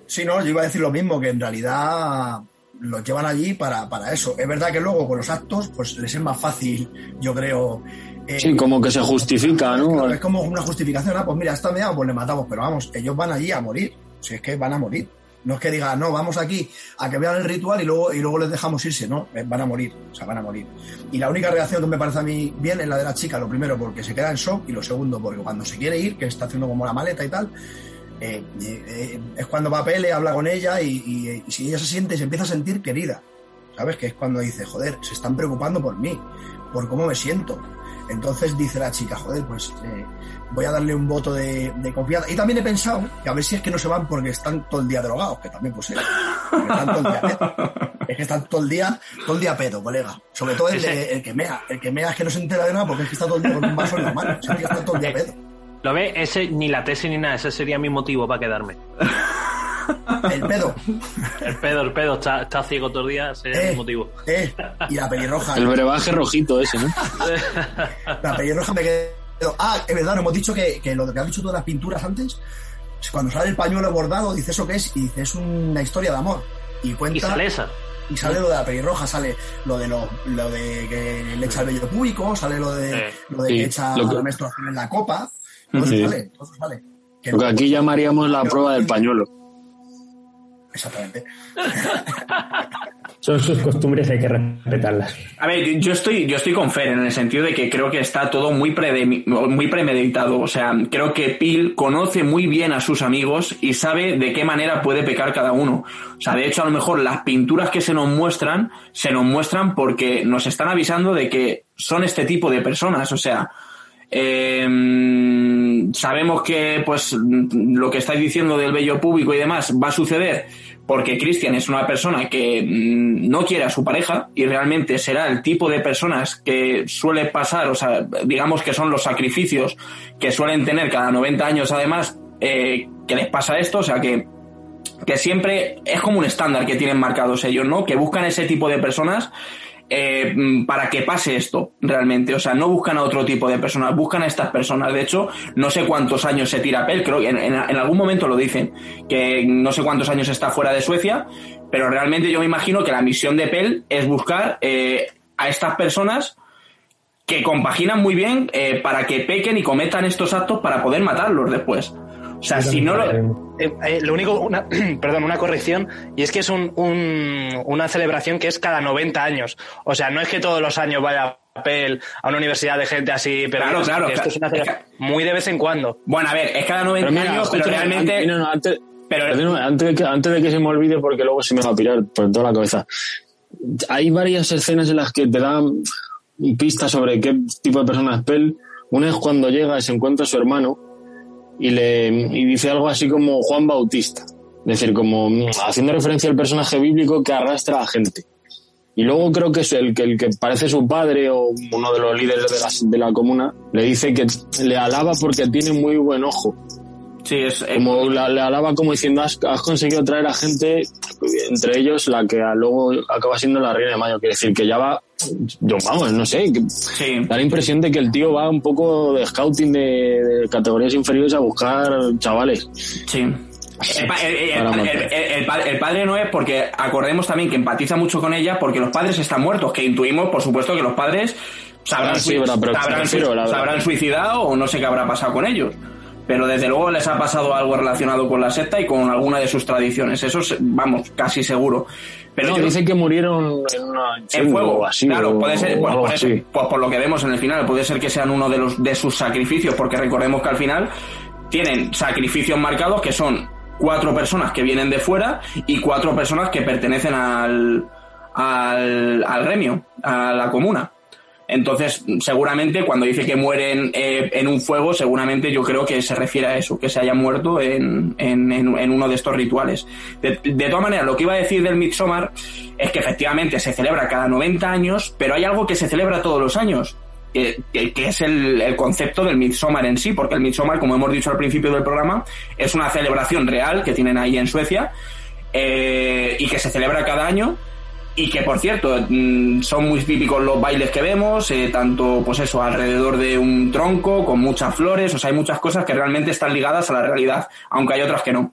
Sí, no, yo iba a decir lo mismo, que en realidad los llevan allí para, para eso. Es verdad que luego con los actos, pues les es más fácil, yo creo. eh, Sí, como que se justifica, ¿no? Claro, es como una justificación, ah, pues mira, está meado, pues le matamos, pero vamos, ellos van allí a morir, si es que van a morir. No es que digan, no, vamos aquí a que vean el ritual y luego, y luego les dejamos irse, no, eh, van a morir, o sea, van a morir. Y la única reacción que me parece a mí bien es la de la chica, lo primero porque se queda en shock y lo segundo porque cuando se quiere ir, que está haciendo como la maleta y tal, eh, eh, es cuando va a Pele, habla con ella y, si ella se siente, se empieza a sentir querida, ¿sabes? Que es cuando dice, joder, se están preocupando por mí, por cómo me siento. Entonces dice la chica, joder, pues voy a darle un voto de, de confianza. Y también he pensado que a ver si es que no se van porque están todo el día drogados, que también pues están todo el día pedo. *laughs* Es que están todo el día, todo el día pedo, colega. Sobre todo el, de- el que mea. El que mea es que no se entera de nada porque es que está todo el día con un vaso en la mano. O sea, que está todo el día pedo. ¿Lo ves? Ese, ni la tesis ni nada, ese sería mi motivo para quedarme. El pedo. El pedo, el pedo, está, está ciego todo el día, sería Eh. mi motivo. Eh, y la pelirroja. El brebaje rojito ese, ¿no? La pelirroja me quedo. Ah, es verdad, no hemos dicho que, que lo que has dicho todas las pinturas antes, cuando sale el pañuelo bordado, dice eso que es, y dice es una historia de amor. Y cuenta. Y sale esa. Y sale lo de la pelirroja, sale lo de lo, lo de que le echa el vello público, sale lo de, Sí. lo de Sí, que echa lo que- la menstruación en la copa. Todo Sí. eso sale, todo eso sale. Que Lo que aquí llamaríamos la prueba del pañuelo. Exactamente. *laughs* Son sus costumbres, hay que respetarlas. A ver, yo estoy, yo estoy con Fer en el sentido de que creo que está todo muy, muy premeditado. O sea, creo que Pil conoce muy bien a sus amigos y sabe de qué manera puede pecar cada uno. O sea, de hecho, a lo mejor las pinturas que se nos muestran, se nos muestran porque nos están avisando de que son este tipo de personas. O sea, eh, sabemos que pues lo que estáis diciendo del bello público y demás va a suceder porque Christian es una persona que mm, no quiere a su pareja y realmente será el tipo de personas que suele pasar, o sea, digamos que son los sacrificios que suelen tener cada 90 años además, eh, que les pasa esto, o sea que que siempre es como un estándar que tienen marcados ellos, ¿no? Que buscan ese tipo de personas eh, mm, para que pase esto realmente. O sea, no buscan a otro tipo de personas, buscan a estas personas. De hecho, no sé cuántos años se tira Pell, creo que en, algún momento lo dicen, que no sé cuántos años está fuera de Suecia, pero realmente yo me imagino que la misión de Pell es buscar eh, a estas personas que compaginan muy bien eh, para que pequen y cometan estos actos para poder matarlos después. O sea, si no lo, Eh, eh, lo único, una, *clears throat* perdón, una corrección, y es que es un, un- una celebración que es cada 90 años. O sea, no es que todos los años vaya a papel a una universidad de gente así, pero Claro, claro, esto es una celebración muy de vez en cuando. Bueno, a ver, es cada 90 Pero mira, años, pero realmente... antes- no, no, antes, pero- antes, de que, antes de que se me olvide, porque luego se me va a pirar por toda la cabeza. Hay varias escenas en las que te dan pistas sobre qué tipo de persona es Pell. Una es cuando llega y se encuentra a su hermano y le y dice algo así como Juan Bautista. Es decir, como mm, haciendo referencia al personaje bíblico que arrastra a gente. Y luego creo que es el que, el que parece su padre o uno de los líderes de la, de la comuna, le dice que le alaba porque tiene muy buen ojo. Sí, es... eh, Como la- le alaba como diciendo, has, has conseguido traer a gente, entre ellos la que luego acaba siendo la reina de mayo. Quiere decir que ya va, yo vamos, no sé, que sí. da la impresión de que el tío va un poco de scouting de, de categorías inferiores a buscar chavales. Sí. El, pa- pa- padre no es porque acordemos también que empatiza mucho con ella porque los padres están muertos, que intuimos, por supuesto, que los padres Ah, sí, se verdad. habrán suicidado o no sé qué habrá pasado con ellos. Pero desde luego les ha pasado algo relacionado con la secta y con alguna de sus tradiciones. Eso, es, vamos, casi seguro. Pero no, yo- dicen que murieron en una en fuego, así. claro, o- puede ser, pues, por, eso- pues por lo que vemos en el final, puede ser que sean uno de los de sus sacrificios, porque recordemos que al final tienen sacrificios marcados que son cuatro personas que vienen de fuera y cuatro personas que pertenecen al, al, al gremio, a la comuna. Entonces, seguramente cuando dice que mueren eh, en un fuego, seguramente yo creo que se refiere a eso, que se haya muerto en, en, en- uno de estos rituales. De, de todas maneras, lo que iba a decir del Midsommar es que efectivamente se celebra cada 90 años, pero hay algo que se celebra todos los años, que, es el, el concepto del Midsommar en sí, porque el Midsommar, como hemos dicho al principio del programa, es una celebración real que tienen ahí en Suecia eh, y que se celebra cada año y que por cierto mm, son muy típicos los bailes que vemos eh, tanto pues eso alrededor de un tronco con muchas flores o sea hay muchas cosas que realmente están ligadas a la realidad aunque hay otras que no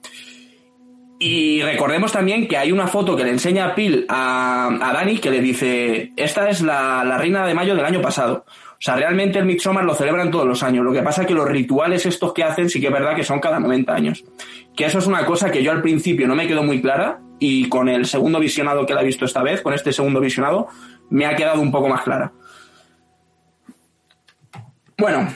y recordemos también que hay una foto que le enseña a Pil a, a Dani que le dice esta es la, la reina de mayo del año pasado o sea, realmente el Midsommar lo celebran todos los años. Lo que pasa es que los rituales estos que hacen sí que es verdad que son cada 90 años. Que eso es una cosa que yo al principio no me quedó muy clara y con el segundo visionado que la he visto esta vez, con este segundo visionado, me ha quedado un poco más clara. Bueno,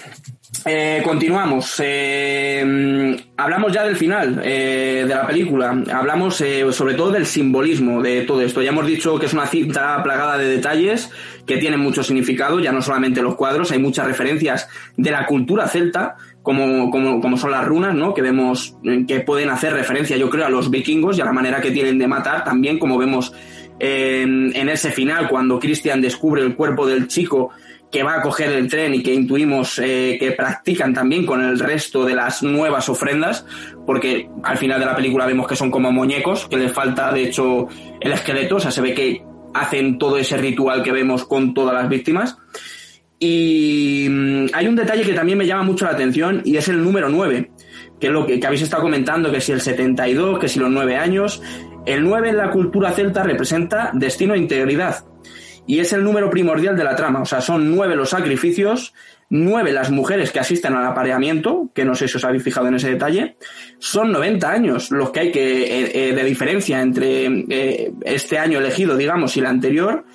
eh, continuamos. Eh, hablamos ya del final eh, de la película. Hablamos sobre todo del simbolismo de todo esto. Ya hemos dicho que es una cinta plagada de detalles que tienen mucho significado, ya no solamente los cuadros, hay muchas referencias de la cultura celta, como, como, como son las runas, ¿no? Que vemos eh, que pueden hacer referencia, yo creo, a los vikingos y a la manera que tienen de matar, también como vemos eh, en ese final, cuando Christian descubre el cuerpo del chico que va a coger el tren y que intuimos eh, que practican también con el resto de las nuevas ofrendas, porque al final de la película vemos que son como muñecos, que les falta de hecho el esqueleto, o sea, se ve que hacen todo ese ritual que vemos con todas las víctimas. Y mm, hay un detalle que también me llama mucho la atención y es el número 9, que es lo que, habéis estado comentando, que si el 72, que si los 9 años. El 9 en la cultura celta representa destino e integridad y es el número primordial de la trama. O sea, son nueve los sacrificios, nueve las mujeres que asisten al apareamiento, que no sé si os habéis fijado en ese detalle. Son 90 años los que hay que eh, eh, de diferencia entre eh, este año elegido, digamos, y el anterior.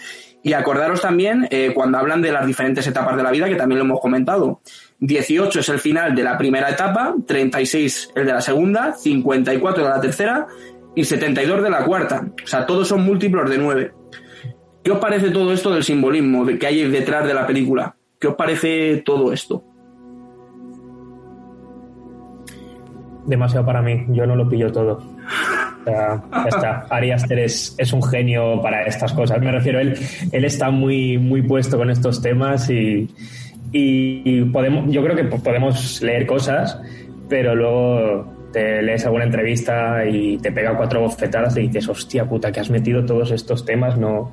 Y acordaros también eh, cuando hablan de las diferentes etapas de la vida, que también lo hemos comentado. 18 es el final de la primera etapa, 36 el de la segunda, 54 de la tercera y 72 de la cuarta. O sea, todos son múltiplos de 9. ¿Qué os parece todo esto del simbolismo que hay detrás de la película? ¿Qué os parece todo esto? Demasiado para mí, yo no lo pillo todo. Sea, ya está. Es, un genio para estas cosas. Me refiero, él, él está muy, muy puesto con estos temas y, y podemos, yo creo que podemos leer cosas, pero luego te lees alguna entrevista y te pega cuatro bofetadas y dices, hostia puta, que has metido todos estos temas, no,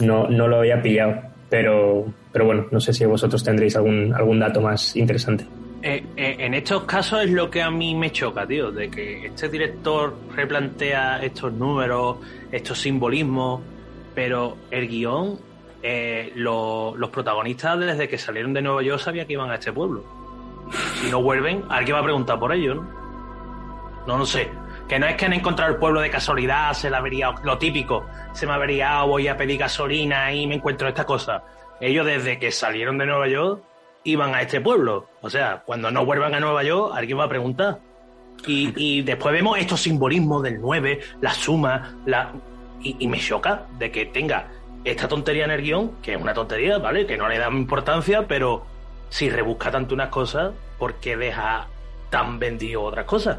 no, no lo había pillado. Pero, pero bueno, no sé si vosotros tendréis algún, algún dato más interesante. Eh, eh, en estos casos es lo que a mí me choca, tío, de que este director replantea estos números, estos simbolismos, pero el guion, eh, lo- los protagonistas desde que salieron de Nueva York sabían que iban a este pueblo. Si no vuelven, alguien va a preguntar por ellos, ¿no? No, no sé. Que no es que han encontrado el pueblo de casualidad, se la avería, lo típico, se me ha averiado, voy a pedir gasolina y me encuentro esta cosa. Ellos desde que salieron de Nueva York iban a este pueblo. O sea, cuando no vuelvan a Nueva York, alguien va a preguntar. Y, y después vemos estos simbolismos del 9, la suma, la... Y, y me choca de que tenga esta tontería en el guion, que es una tontería, ¿vale? Que no le da importancia, pero si rebusca tanto unas cosas, ¿por qué deja tan vendido otras cosas?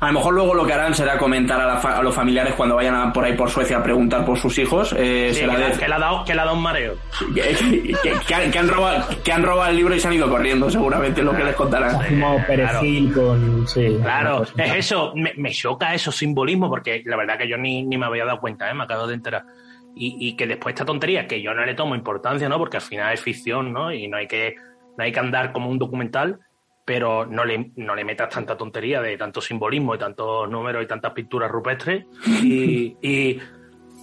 A lo mejor luego lo que harán será comentar a, la fa- a los familiares cuando vayan a- por ahí por Suecia a preguntar por sus hijos. eh, Sí, será que, de- que le ha dado, que le ha dado un mareo. que, que- que han, que han robado, que han robado el libro y se han ido corriendo, seguramente, lo que les contarán. Como perejil con. Sí, Claro, cosa. es eso, me, me choca esos simbolismos porque la verdad que yo ni, ni me había dado cuenta, ¿eh? me acabo de enterar. Y, y que después esta tontería, que yo no le tomo importancia, ¿no? Porque al final es ficción, ¿no? Y no hay que, no hay que andar como un documental, pero no le, no le metas tanta tontería de tanto simbolismo y tantos números y tantas pinturas rupestres. Y, *laughs* y,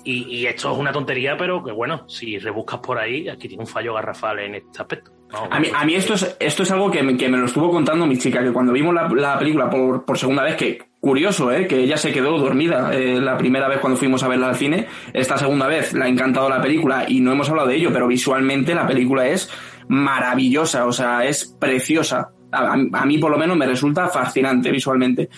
Y, y esto es una tontería, pero que bueno, si rebuscas por ahí, aquí tiene un fallo garrafal en este aspecto. No, A mí, a mí esto, es, esto es algo que me, que me lo estuvo contando mi chica, que cuando vimos la, la película por, por segunda vez, que curioso, ¿eh? que ella se quedó dormida eh, la primera vez cuando fuimos a verla al cine, esta segunda vez le ha encantado la película y no hemos hablado de ello, pero visualmente la película es maravillosa, o sea, es preciosa. A, mí por lo menos me resulta fascinante visualmente.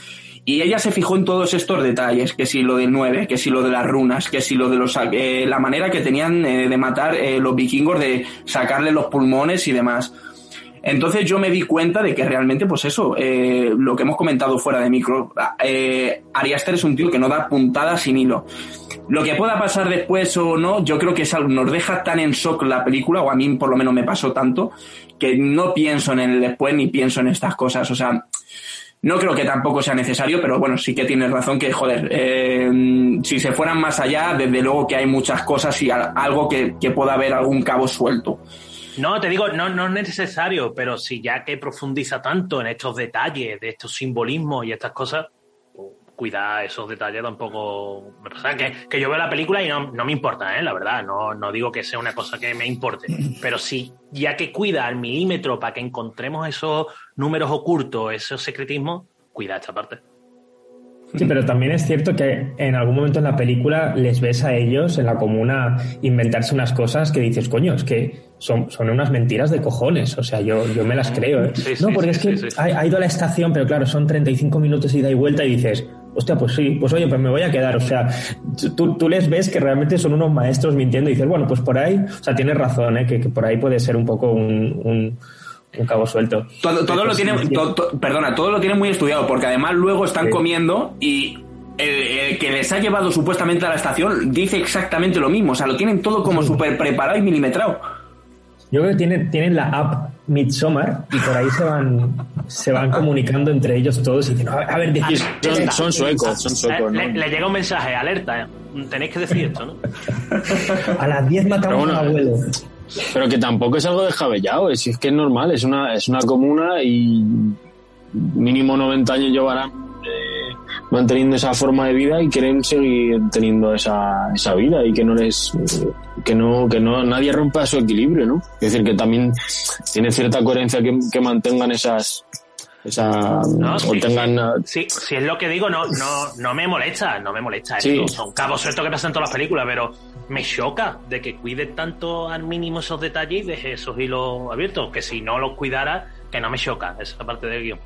Y ella se fijó en todos estos detalles, que si lo del 9, que si lo de las runas, que si lo de los eh, la manera que tenían eh, de matar eh, los vikingos, de sacarle los pulmones y demás. Entonces yo me di cuenta de que realmente, pues eso, eh, lo que hemos comentado fuera de micro, eh, Ari Aster es un tío que no da puntadas sin hilo. Lo que pueda pasar después o no, yo creo que es algo, nos deja tan en shock la película, o a mí por lo menos me pasó tanto, que no pienso en el después ni pienso en estas cosas. O sea, no creo que tampoco sea necesario, pero bueno, sí que tienes razón que, joder, eh, si se fueran más allá, desde luego que hay muchas cosas y algo que, que pueda haber algún cabo suelto. No, te digo, no, no es necesario, pero si ya que profundiza tanto en estos detalles, de estos simbolismos y estas cosas, pues, cuida esos detalles tampoco. Que, que yo veo la película y no, no me importa, ¿eh? la verdad. No, no digo que sea una cosa que me importe. Pero si ya que cuida al milímetro para que encontremos esos números ocultos, esos secretismos, cuida esta parte. Sí, pero también es cierto que en algún momento en la película les ves a ellos en la comuna inventarse unas cosas que dices, coño, es que son, son unas mentiras de cojones. O sea, yo, yo me las creo. ¿eh? Sí, no, porque sí, es que sí, sí. Ha, ha ido a la estación, pero claro, son 35 minutos ida y vuelta y dices, hostia, pues sí, pues oye, pues me voy a quedar. O sea, tú, tú les ves que realmente son unos maestros mintiendo y dices, bueno, pues por ahí, o sea, tienes razón, ¿eh? que, que por ahí puede ser un poco un, un, un cabo suelto. Todo, todo lo tiene, sí. to- to- perdona, todo lo tiene muy estudiado, porque además luego están Sí. comiendo y el, el que les ha llevado supuestamente a la estación dice exactamente lo mismo, o sea, lo tienen todo como súper preparado y milimetrado. Yo creo que tienen, tienen la app Midsommar y por ahí se van, se van comunicando entre ellos todos y dicen, a ver, a ver, decid- Son, son suecos, son suecos, le, ¿no? le llega un mensaje, alerta, ¿eh? tenéis que decir esto, ¿no? *laughs* a las 10 matamos bueno, al abuelo. Pero que tampoco es algo descabellado, es, es que es normal, es una, es una comuna y mínimo 90 años llevarán eh, manteniendo esa forma de vida y quieren seguir teniendo esa, esa vida y que no les eh, que no que no nadie rompa su equilibrio, ¿no? Es decir, que también tiene cierta coherencia que, que mantengan esas esa No, o sí, tengan ah, Sí, si es lo que digo, no, no, no me molesta, no me molesta Sí. esto. Son cabos sueltos que pasan en todas las películas, pero me choca de que cuide tanto al mínimo esos detalles y deje esos hilos abiertos. Que si no los cuidara, que no me choca esa parte del guion.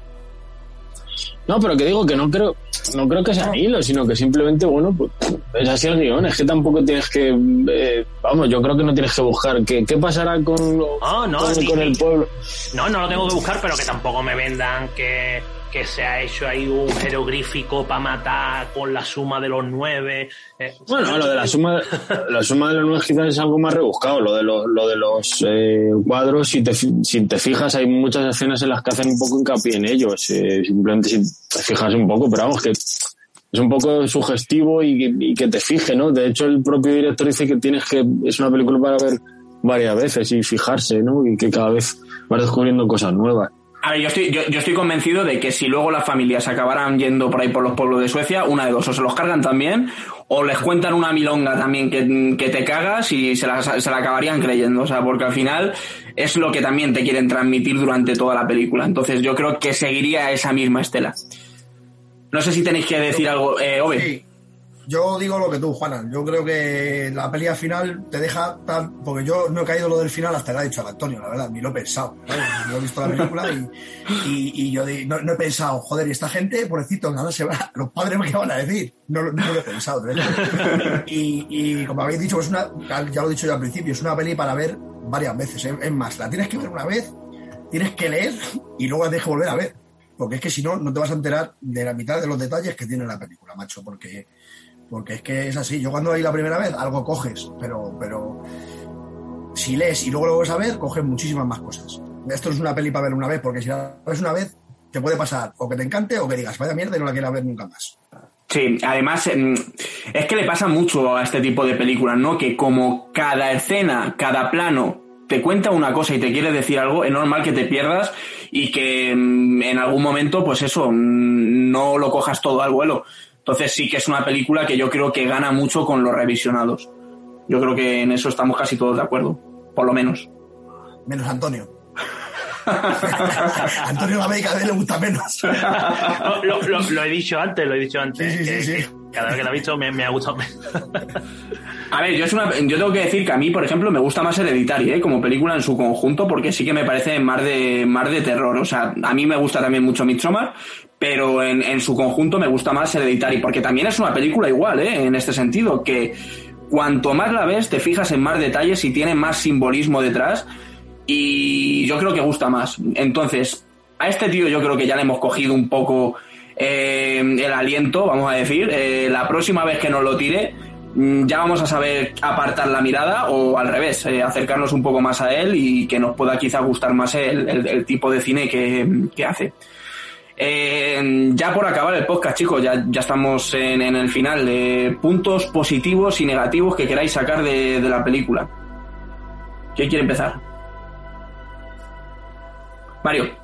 No, pero que digo que no creo, no creo que sea hilo, sino que simplemente, bueno, pues es así el guion, es que tampoco tienes que, eh, vamos, yo creo que no tienes que buscar qué, qué pasará con, No, no, con, sí, con sí. el pueblo. No, no lo tengo que buscar, pero que tampoco me vendan que, que se ha hecho ahí un jeroglífico para matar con la suma de los nueve. eh, Bueno, lo de la suma, la suma de los nueve quizás es algo más rebuscado, lo de, los lo de los eh, cuadros, si te, si te fijas, hay muchas escenas en las que hacen un poco hincapié en ellos, eh, simplemente si te fijas un poco, pero vamos, que es un poco sugestivo y, que- y que te fije, ¿no? De hecho, el propio director dice que tienes que, es una película para ver varias veces y fijarse, ¿no? Y que cada vez vas descubriendo cosas nuevas. A ver, yo estoy, yo, estoy convencido de que si luego las familias acabaran yendo por ahí por los pueblos de Suecia, una de dos, o se los cargan también, o les cuentan una milonga también que, que te cagas y se la, se la acabarían creyendo. O sea, porque al final es lo que también te quieren transmitir durante toda la película. Entonces yo creo que seguiría esa misma estela. No sé si tenéis que decir algo, eh, Ove. Yo digo lo que tú, Juana. Yo creo que la peli al final te deja tan. Porque yo no he caído lo del final hasta que ha dicho el Antonio, la verdad, ni lo he pensado. Yo he visto la película y, y, yo no, he pensado, joder, y esta gente, pobrecito, nada se va. Los padres, ¿qué van a decir? No, lo- he pensado. Y, y como habéis dicho, es una, ya lo he dicho yo al principio, es una peli para ver varias veces. Es, es más, la tienes que ver una vez, tienes que leer y luego la tienes que volver a ver. Porque es que si no, no te vas a enterar de la mitad de los detalles que tiene la película, macho. Porque porque es que es así. Yo cuando leí la primera vez, algo coges, pero, pero si lees y luego lo vuelves a ver, coges muchísimas más cosas. Esto es una peli para ver una vez, porque si la ves una vez, te puede pasar o que te encante o que digas, vaya mierda y no la quiero ver nunca más. Sí, además em, es que le pasa mucho a este tipo de películas, ¿no? Que como cada escena, cada plano te cuenta una cosa y te quiere decir algo, es normal que te pierdas y que em, en algún momento, pues eso, mm, no lo cojas todo al vuelo. Entonces sí que es una película que yo creo que gana mucho con los revisionados. Yo creo que en eso estamos casi todos de acuerdo, por lo menos. Menos Antonio. *laughs* Antonio la Vega le gusta menos. *laughs* lo, lo- lo he dicho antes, lo he dicho antes. Sí, sí, sí, sí. Cada vez que lo he visto me, me ha gustado menos. A ver, yo, es una, yo tengo que decir que a mí, por ejemplo, me gusta más Hereditary, ¿eh? como película en su conjunto, porque sí que me parece más de, más de terror. O sea, a mí me gusta también mucho Midsommar, pero en, en su conjunto me gusta más Hereditary, porque también es una película igual, ¿eh? en este sentido, que cuanto más la ves, te fijas en más detalles y tiene más simbolismo detrás, y yo creo que gusta más. Entonces, a este tío yo creo que ya le hemos cogido un poco eh, el aliento, vamos a decir. Eh, la próxima vez que nos lo tire, mm, ya vamos a saber apartar la mirada o al revés, eh, acercarnos un poco más a él y que nos pueda quizá gustar más el, el- el tipo de cine que, que hace. Eh, ya por acabar el podcast, chicos, ya, ya estamos en, el final. Puntos positivos y negativos que queráis sacar de, de la película. ¿Quién quiere empezar? Mario.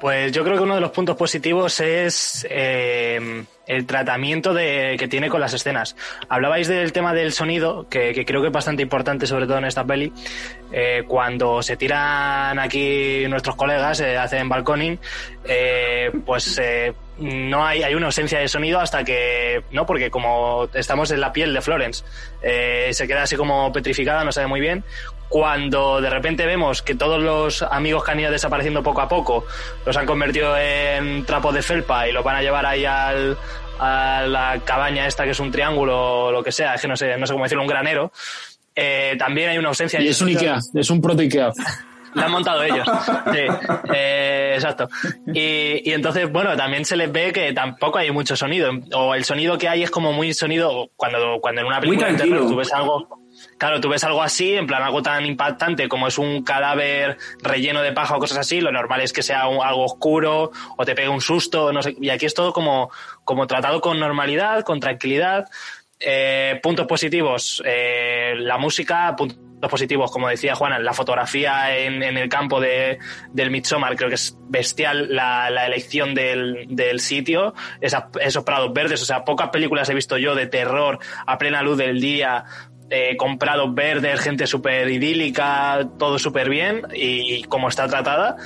Pues yo creo que uno de los puntos positivos es eh, el tratamiento que tiene con las escenas. Hablabais del tema del sonido, que, creo que es bastante importante, sobre todo en esta peli. Eh, cuando se tiran aquí nuestros colegas, eh, hacen balconing, pues no hay, una ausencia de sonido hasta que, no, porque como estamos en la piel de Florence, se queda así como petrificada, no sabe muy bien. Cuando de repente vemos que todos los amigos que han ido desapareciendo poco a poco los han convertido en trapos de felpa y los van a llevar ahí al, a la cabaña esta que es un triángulo o lo que sea, es que no sé, no sé cómo decirlo, un granero. eh, también hay una ausencia Y es un. Ikea, es un proto Ikea. *laughs* La han montado ellos. Sí, eh, exacto. Y, y entonces, bueno, también se les ve que tampoco hay mucho sonido. O el sonido que hay es como muy sonido. Cuando, cuando en una película tú ves algo. Claro, tú ves algo así, en plan algo tan impactante como es un cadáver relleno de paja o cosas así, lo normal es que sea algo oscuro o te pegue un susto, no sé. Y aquí es todo como, como tratado con normalidad, con tranquilidad. Eh, puntos positivos, eh, la música, puntos positivos, como decía Juana, la fotografía en, el campo de, del Midsommar, creo que es bestial la, elección del, sitio, esos prados verdes, o sea, pocas películas he visto yo de terror a plena luz del día, eh, con verdes, gente súper idílica, todo súper bien y, y está tratada.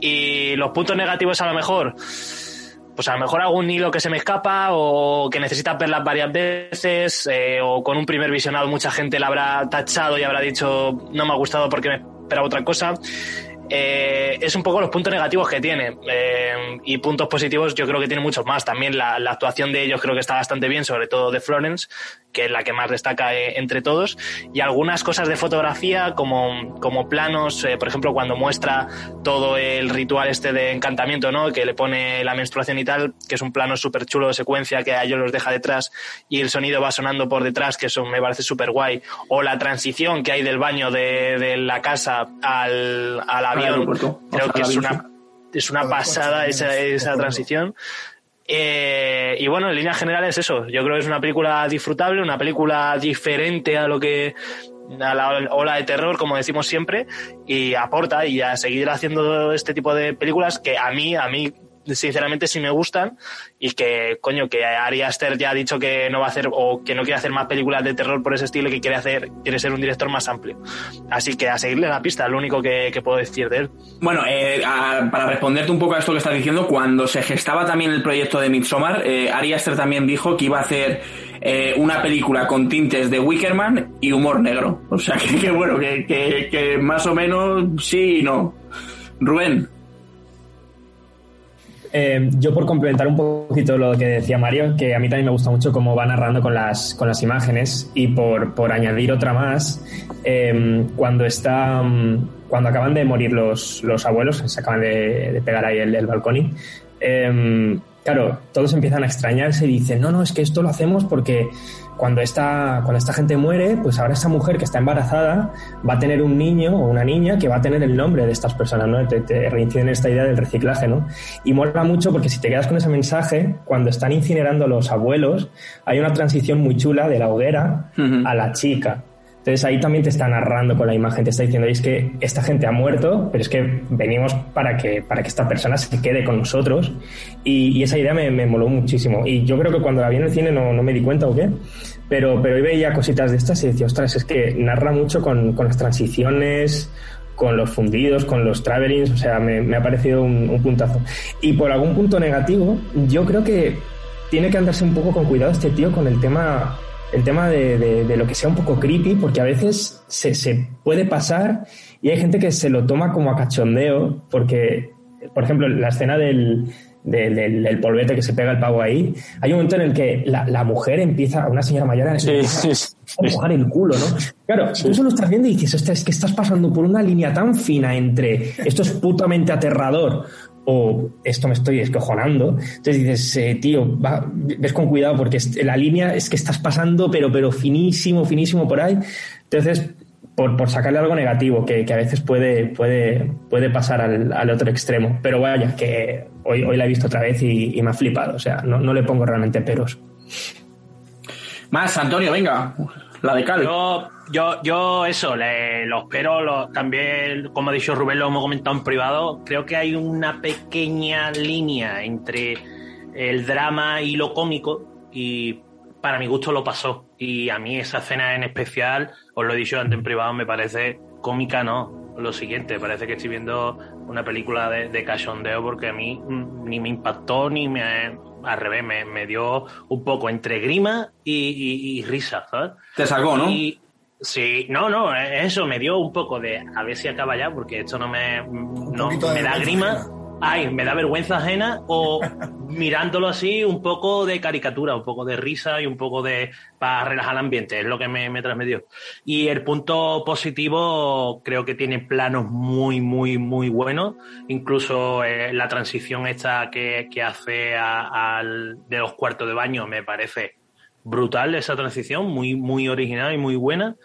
Y los puntos negativos a lo mejor, pues a lo mejor algún hilo que se me escapa o que necesitas verlas varias veces eh, o con un primer visionado mucha gente la habrá tachado y habrá dicho no me ha gustado porque me esperaba otra cosa. Eh, es un poco los puntos negativos que tiene eh, y puntos positivos yo creo que tiene muchos más. También la, la actuación de ellos creo que está bastante bien, sobre todo de Florence, que es la que más destaca eh, entre todos. Y algunas cosas de fotografía como, como planos, eh, por ejemplo cuando muestra todo el ritual este de encantamiento, ¿no? que le pone la menstruación y tal, que es un plano súper chulo de secuencia que a ellos los deja detrás y el sonido va sonando por detrás, que eso me parece súper guay. O la transición que hay del baño de, de la casa al, al avión, creo que es una, es una pasada esa, esa transición. Eh, y bueno, en líneas generales eso. Yo creo que es una película disfrutable, una película diferente a lo que a la ola de terror, como decimos siempre, y aporta y a seguir haciendo este tipo de películas que a mí, a mí sinceramente sí me gustan y que coño que Ari Aster ya ha dicho que no va a hacer o que no quiere hacer más películas de terror por ese estilo que quiere hacer quiere ser un director más amplio así que a seguirle la pista lo único que, puedo decir de él Bueno, eh, para responderte un poco a esto que estás diciendo, cuando se gestaba también el proyecto de Midsommar, eh, Ari Aster también dijo que iba a hacer eh, una película con tintes de Wickerman y humor negro. O sea, *laughs* que, que bueno, que, que- que más o menos sí y no. Rubén, Eh, yo por complementar un poquito lo que decía Mario, que a mí también me gusta mucho cómo va narrando con las, con las imágenes y por, por añadir otra más, eh, cuando está mm, cuando acaban de morir los, los abuelos, se acaban de, pegar ahí el, el balcón, eh, claro, todos empiezan a extrañarse y dicen, no, no, es que esto lo hacemos porque cuando esta, cuando esta gente muere, pues ahora esta mujer que está embarazada va a tener un niño o una niña que va a tener el nombre de estas personas, ¿no? Te, te reinciden esta idea del reciclaje, ¿no? Y mola mucho porque si te quedas con ese mensaje, cuando están incinerando los abuelos, hay una transición muy chula de la hoguera a la chica. Entonces ahí también te está narrando con la imagen, te está diciendo, es que esta gente ha muerto, pero es que venimos para que, para que esta persona se quede con nosotros. Y, y esa idea me, me, moló muchísimo. Y yo creo que cuando la vi en el cine no, no me di cuenta o qué, pero, pero hoy veía cositas de estas y decía, ostras, es que narra mucho con, con las transiciones, con los fundidos, con los travelings, o sea, me, me ha parecido un, un, puntazo. Y por algún punto negativo, yo creo que tiene que andarse un poco con cuidado este tío con el tema el tema de, de, de, lo que sea un poco creepy, porque a veces se, se, puede pasar y hay gente que se lo toma como a cachondeo, porque, por ejemplo, la escena del, del, del, del polvete que se pega el pavo ahí, hay un momento en el que la, la mujer empieza, una señora mayor, sí, sí, sí. a empujar el culo, ¿no? Claro, tú eso lo estás viendo y dices, es que estás pasando por una línea tan fina entre esto es putamente aterrador o esto me estoy escojonando. Entonces dices, eh, tío, ves con cuidado porque la línea es que estás pasando, pero, pero finísimo, finísimo por ahí. Entonces, por, por sacarle algo negativo, que, que, a veces puede, puede, puede pasar al, al, otro extremo. Pero vaya, que hoy, hoy la he visto otra vez y, y me ha flipado. O sea, no, no, le pongo realmente peros. Más, Antonio, venga. La de Cal. Yo, yo, yo eso, lo, también, como ha dicho Rubén, lo hemos comentado en privado, creo que hay una pequeña línea entre el drama y lo cómico y para mi gusto lo pasó. Y a mí esa escena en especial, os lo he dicho antes en privado, me parece cómica, no. Lo siguiente, parece que estoy viendo una película de, de cachondeo porque a mí ni me impactó ni me, al revés, me, me, dio un poco entre grima y, y, y, risa, ¿sabes? Te sacó, ¿no? Y, sí, no, no, eso me dio un poco de a ver si acaba ya, porque esto no me, no, me da grima. Ay, me da vergüenza ajena o *laughs* mirándolo así un poco de caricatura, un poco de risa y un poco de para relajar el ambiente, es lo que me, me transmitió. Y el punto positivo creo que tiene planos muy, muy, muy buenos, incluso eh, la transición esta que, que hace a, al, de los cuartos de baño me parece brutal esa transición, muy, muy original y muy buena.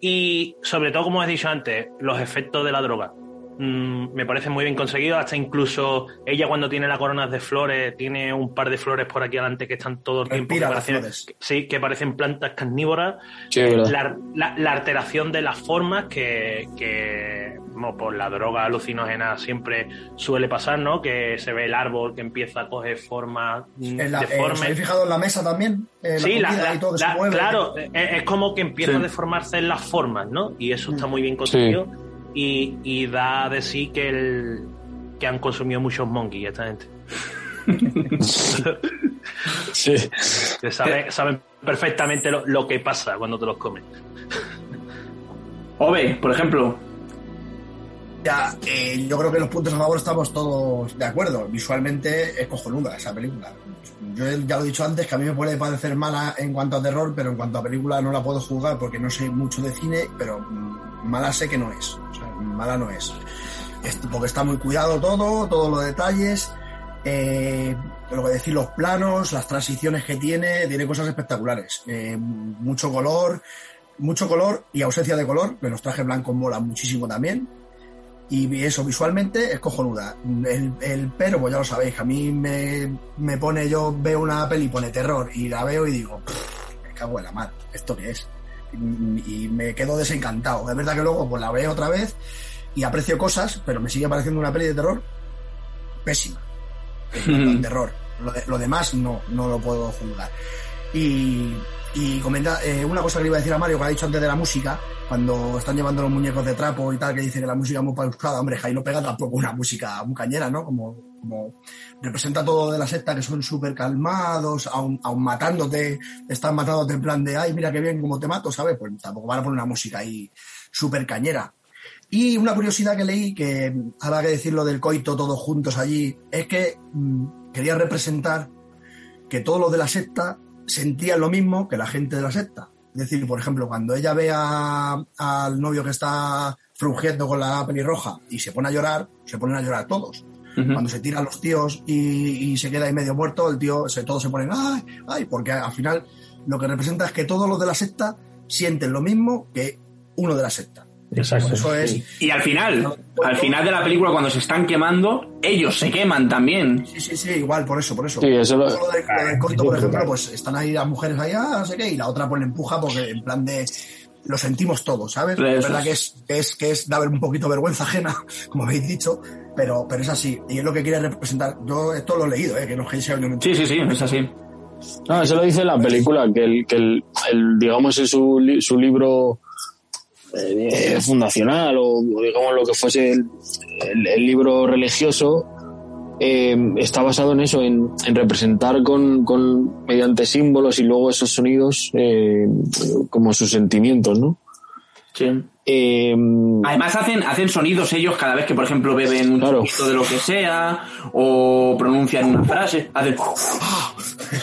Y sobre todo, como he dicho antes, los efectos de la droga mmm, me parece muy bien conseguido. Hasta incluso ella cuando tiene las coronas de flores, tiene un par de flores por aquí adelante que están todo el tiempo. Que parecen, sí, que parecen plantas carnívoras. Sí, la, la, la, alteración de las formas que, que bueno, por la droga alucinógena siempre suele pasar, ¿no? Que se ve el árbol que empieza a coger formas deformes. ¿Habéis fijado en la mesa también? Eh, sí, la, la, todo la mueve, claro, es, es, como que empieza sí. a deformarse en las formas, ¿no? Y eso está muy bien conseguido. Sí y, y, da de sí que, el, que han consumido muchos monkeys esta gente. *laughs* sí. Que saben, saben perfectamente lo, lo, que pasa cuando te los comes. Ove, por ejemplo. Ya, eh, yo creo que los puntos a favor estamos todos de acuerdo. Visualmente es cojonuda esa película. Yo ya lo he dicho antes que a mí me puede parecer mala en cuanto a terror, pero en cuanto a película no la puedo juzgar porque no sé mucho de cine, pero mala sé que no es. O mala no es. Porque está muy cuidado todo, todos los detalles. Eh, lo que decir, los planos, las transiciones que tiene, tiene cosas espectaculares. Eh, mucho color, mucho color y ausencia de color. Los trajes blancos molan muchísimo también. Y eso visualmente es cojonuda. El, pero, pues ya lo sabéis, a mí me, me pone, yo veo una peli pone terror y la veo y digo, me cago en la madre, ¿esto qué es? Y me quedo desencantado. Es verdad que luego pues la veo otra vez y aprecio cosas, pero me sigue pareciendo una peli de terror pésima. *laughs* En terror. Lo, de, lo, demás no, no lo puedo juzgar. Y, y comenta, eh, una cosa que le iba a decir a Mario, que ha dicho antes de la música, cuando están llevando los muñecos de trapo y tal, que dice que la música es muy pausada, hombre, Jaime no pega tampoco una música muy cañera, ¿no? Como, como representa todo de la secta que son súper calmados, aun, aun matándote, están matándote en plan de, ay, mira qué bien cómo te mato, ¿sabes? Pues tampoco van a poner una música ahí súper cañera. Y una curiosidad que leí, que habrá que decirlo del coito todos juntos allí, es que mmm, quería representar que todos los de la secta sentían lo mismo que la gente de la secta. Es decir, por ejemplo, cuando ella ve a, al novio que está frugiendo con la pelirroja y se pone a llorar, se ponen a llorar todos. Uh -huh. Cuando se tiran los tíos y, y, se queda ahí medio muerto, el tío, se, todos se ponen, ay, ay, porque al final lo que representa es que todos los de la secta sienten lo mismo que uno de la secta. Exacto. Eso es. Y al final, al final de la película, cuando se están quemando, ellos se queman también. Sí, sí, sí, igual, por eso, por eso. Sí, eso lo... lo de, lo de corto, por ejemplo, pues están ahí las mujeres allá, no sé qué, y la otra pues le empuja porque en plan de lo sentimos todos, ¿sabes? Es verdad es. que es, es, que es da un poquito vergüenza ajena, *laughs* como habéis dicho, pero, pero es así. Y es lo que quiere representar. Yo esto lo he leído, ¿eh? que no es que sea un- Sí, sí, sí, es así. No, eso lo dice la película, que el, que el, el, digamos, es su, li- su libro eh, fundacional o digamos lo que fuese el, el- el libro religioso, eh, está basado en eso, en, en representar con, con mediante símbolos y luego esos sonidos eh, como sus sentimientos, ¿no? Sí. Eh, Además hacen, hacen sonidos ellos cada vez que, por ejemplo, beben un poquito de lo que sea o pronuncian una frase. Hacen... *laughs*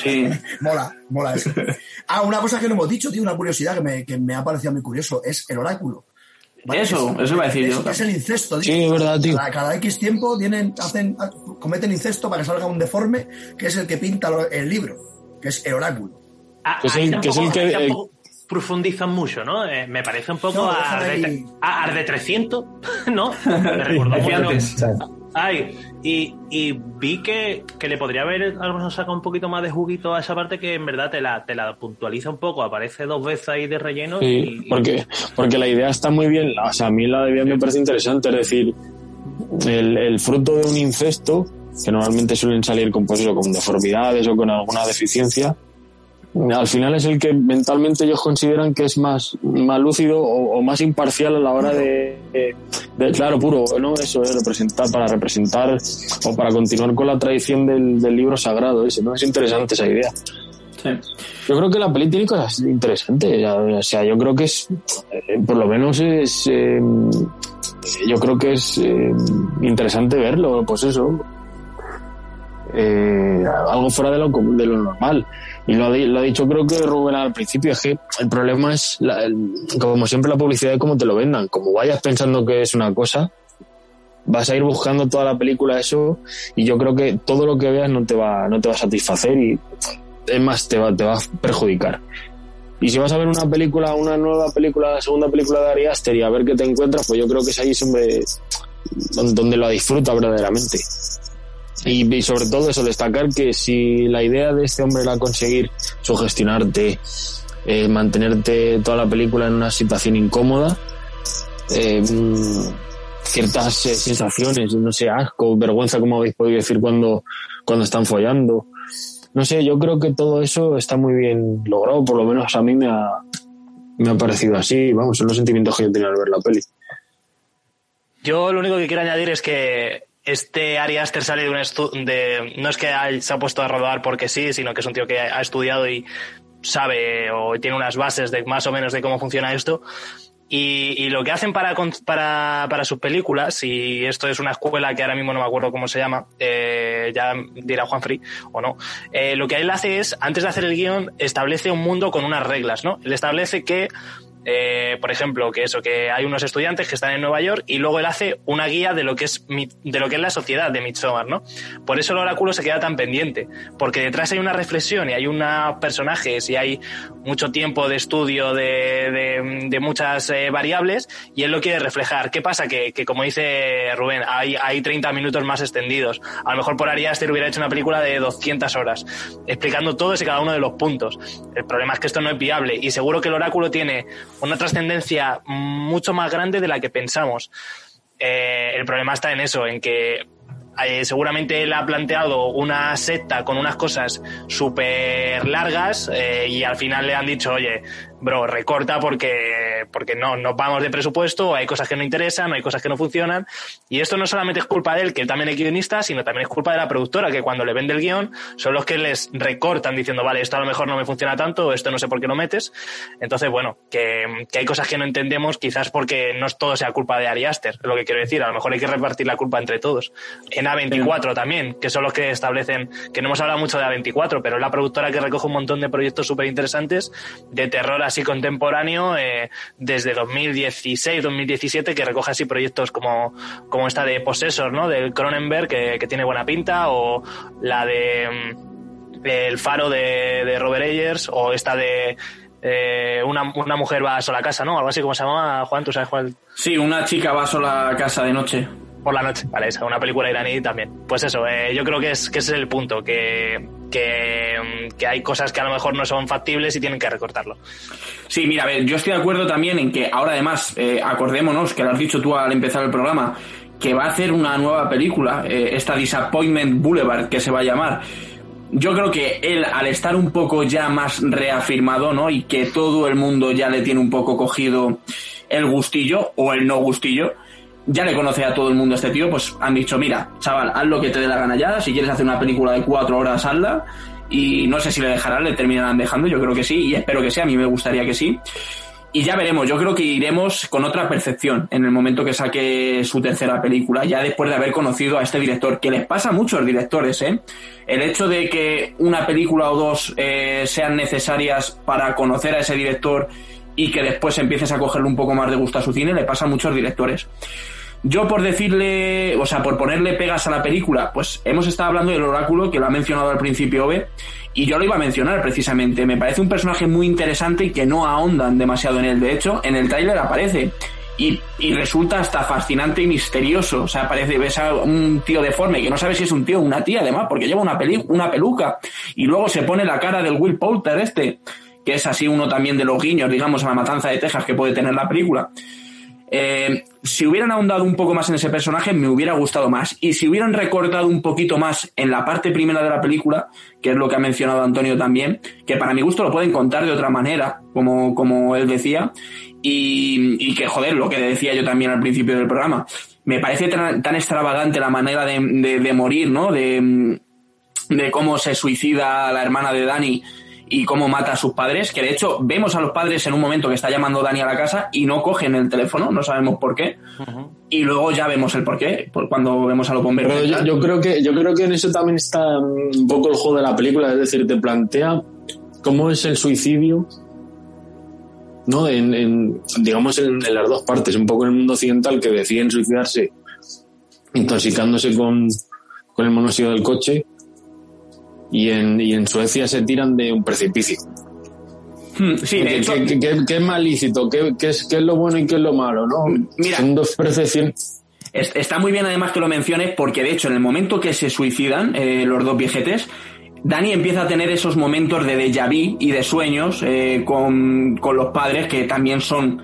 Sí. mola, mola eso. Ah, una cosa que no hemos dicho, tío, una curiosidad que me, que me ha parecido muy curioso, es el oráculo. Eso, eso iba a decir es, yo. Es el incesto, tío. Sí, es verdad, tío. Cada, cada X tiempo tienen, hacen, cometen incesto para que salga un deforme, que es el que pinta el libro, que es el oráculo. Ah, Que es el- que es tampoco- el que- ahí tampoco profundizan mucho, ¿no? Eh, me parece un poco No, a, a Arde 300, *laughs* ¿no? Me recordó. Ay, y, y vi que, que le podría haber a lo mejor sacado un poquito más de juguito a esa parte que en verdad te la, te la puntualiza un poco. Aparece dos veces ahí de relleno Sí, y, porque, porque la idea está muy bien. O sea, a mí la idea me parece interesante. Es decir, el, el fruto de un incesto, que normalmente suelen salir con, pues eso, con deformidades o con alguna deficiencia, al final es el que mentalmente ellos consideran que es más, más lúcido o, o más imparcial a la hora de, de- de- claro, puro, ¿no? Eso es representar, para representar o para continuar con la tradición del, del libro sagrado ese, ¿no? Es interesante esa idea. Sí. Yo creo que la peli tiene cosas interesantes. O sea, yo creo que es, eh, por lo menos es, eh, yo creo que es eh, interesante verlo, pues eso. Eh, algo fuera de lo, de normal. Y lo ha, lo ha dicho creo que Rubén al principio, es que el problema es, como siempre, la publicidad de cómo te lo vendan. Como vayas pensando que es una cosa, vas a ir buscando toda la película eso y yo creo que todo lo que veas no te va, no te va a satisfacer y es más, te va, te va a perjudicar. Y si vas a ver una película, una nueva película, la segunda película de Ari Aster y a ver qué te encuentras, pues yo creo que es ahí donde, donde lo disfruta verdaderamente. Y, y sobre todo eso, destacar que si la idea de este hombre era conseguir sugestionarte, eh, mantenerte toda la película en una situación incómoda, eh, ciertas eh, sensaciones, no sé, asco, vergüenza, como habéis podido decir cuando, cuando están follando. No sé, yo creo que todo eso está muy bien logrado, por lo menos a mí me ha, me ha parecido así, vamos, son los sentimientos que yo tenía al ver la peli. Yo lo único que quiero añadir es que este Ari Aster sale de un de no es que hay- se ha puesto a rodar porque sí, sino que es un tío que ha estudiado y sabe o tiene unas bases de más o menos de cómo funciona esto. Y, y lo que hacen para, para, para sus películas, y esto es una escuela que ahora mismo no me acuerdo cómo se llama, eh, ya dirá Juan Free o no, eh, lo que él hace es, antes de hacer el guion, establece un mundo con unas reglas, ¿no? Él establece que eh, por ejemplo, que eso, que hay unos estudiantes que están en Nueva York y luego él hace una guía de lo que es de lo que es la sociedad de Midsommar, ¿no? Por eso el oráculo se queda tan pendiente, porque detrás hay una reflexión y hay unos personajes y hay mucho tiempo de estudio de, de- de muchas eh, variables y él lo quiere reflejar. ¿Qué pasa? Que, que como dice Rubén, hay, hay 30 minutos más extendidos. A lo mejor por Ari Aster hubiera hecho una película de 200 horas, explicando todos y cada uno de los puntos. El problema es que esto no es viable y seguro que el oráculo tiene una trascendencia mucho más grande de la que pensamos. Eh, el problema está en eso, en que eh, seguramente él ha planteado una secta con unas cosas súper largas eh, y al final le han dicho, oye, bro, recorta porque, porque no, nos vamos de presupuesto, hay cosas que no interesan, hay cosas que no funcionan. Y esto no solamente es culpa de él, que él también es guionista, sino también es culpa de la productora, que cuando le vende el guion son los que les recortan diciendo, vale, esto a lo mejor no me funciona tanto, esto no sé por qué lo metes. Entonces, bueno, que, que hay cosas que no entendemos, quizás porque no es todo sea culpa de Ari Aster, es lo que quiero decir. A lo mejor hay que repartir la culpa entre todos. En A24 también, que son los que establecen, que no hemos hablado mucho de A24, pero es la productora que recoge un montón de proyectos súper interesantes de terror así contemporáneo eh, desde 2016, 2017, que recoge así proyectos como, como esta de Possessor, ¿no? Del Cronenberg, que, que tiene buena pinta, o la de mm, El Faro de, Robert Eggers, o esta de eh, una, una mujer va sola a casa, ¿no? Algo así como se llama, Juan, ¿tú sabes cuál? Sí, una chica va sola a casa de noche. Por la noche, vale, esa, una película iraní también. Pues eso, eh, yo creo que es que ese es el punto, que que, que hay cosas que a lo mejor no son factibles y tienen que recortarlo. Sí, mira, a ver, yo estoy de acuerdo también en que ahora además, eh, acordémonos, que lo has dicho tú al empezar el programa, que va a hacer una nueva película, eh, esta Disappointment Boulevard, que se va a llamar. Yo creo que él, al estar un poco ya más reafirmado, ¿no? Y que todo el mundo ya le tiene un poco cogido el gustillo o el no gustillo, ya le conoce a todo el mundo a este tío, pues han dicho, mira, chaval, haz lo que te dé la gana ya, si quieres hacer una película de cuatro horas, hazla, y no sé si le dejarán, le terminarán dejando, yo creo que sí, y espero que sea, a mí me gustaría que sí. Y ya veremos, yo creo que iremos con otra percepción en el momento que saque su tercera película, ya después de haber conocido a este director, que les pasa a muchos directores, ¿eh? El hecho de que una película o dos eh, sean necesarias para conocer a ese director y que después empieces a cogerle un poco más de gusto a su cine, le pasa a muchos directores. Yo por decirle, o sea, por ponerle pegas a la película, pues hemos estado hablando del oráculo que lo ha mencionado al principio Ove, y yo lo iba a mencionar precisamente. Me parece un personaje muy interesante y que no ahondan demasiado en él. De hecho, en el tráiler aparece. Y, y, resulta hasta fascinante y misterioso. O sea, parece, ves a un tío deforme que no sabes si es un tío o una tía, además, porque lleva una, peli una peluca. Y luego se pone la cara del Will Poulter este, que es así uno también de los guiños, digamos, a la matanza de Texas que puede tener la película. Eh, si hubieran ahondado un poco más en ese personaje, me hubiera gustado más. Y si hubieran recortado un poquito más en la parte primera de la película, que es lo que ha mencionado Antonio también, que para mi gusto lo pueden contar de otra manera, como, como él decía, y, y que, joder, lo que decía yo también al principio del programa, me parece tan, extravagante la manera de, de, de morir, ¿no? De, de cómo se suicida la hermana de Dani y cómo mata a sus padres, que de hecho vemos a los padres en un momento que está llamando Dani a la casa y no cogen el teléfono, no sabemos por qué. Uh -huh. Y luego ya vemos el por qué, por cuando vemos a los bomberos. Pero yo, yo, creo que, yo creo que en eso también está un poco el juego de la película, es decir, te plantea cómo es el suicidio, ¿no? En, en digamos en, en, las dos partes, un poco en el mundo occidental que deciden suicidarse intoxicándose con, con el monóxido del coche y en, y en Suecia se tiran de un precipicio. Hmm, Sí, de ¿Qué, hecho, qué- qué- qué es más lícito? ¿Qué, qué es, ¿Qué es lo bueno y qué es lo malo? ¿no? Mira. Son dos *laughs* percepciones. es- está muy bien además que lo menciones porque de hecho en el momento que se suicidan eh, los dos viejetes, Dani empieza a tener esos momentos de déjà vu y de sueños eh, con, con los padres que también son,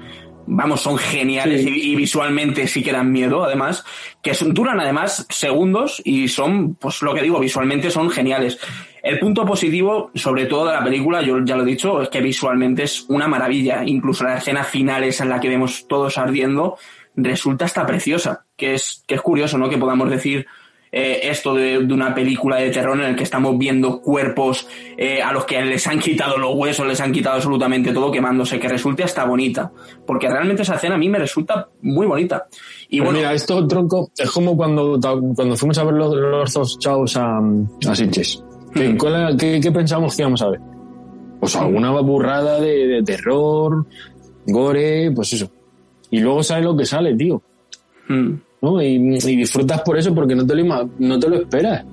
vamos, son geniales Sí. y, y visualmente sí que dan miedo además, que son- duran además segundos y son, pues lo que digo, visualmente son geniales. El punto positivo, sobre todo de la película, yo ya lo he dicho, es que visualmente es una maravilla. Incluso la escena final en la que vemos todos ardiendo resulta hasta preciosa, que es, que es curioso, ¿no? Que podamos decir eh, esto de, de una película de terror en el que estamos viendo cuerpos eh, a los que les han quitado los huesos, les han quitado absolutamente todo quemándose, que resulte hasta bonita. Porque realmente esa escena a mí me resulta muy bonita. Y Pero bueno, mira, esto, tronco, es como cuando, cuando fuimos a ver los, los dos chavos a, a Sitges. ¿Qué, Mm. cuál era- qué- qué pensábamos que íbamos a ver? Pues alguna burrada de, de terror, gore, pues eso. Y luego sale lo que sale, tío. mm. ¿No? Y, disfrutas por eso porque no te lo, no te lo esperas.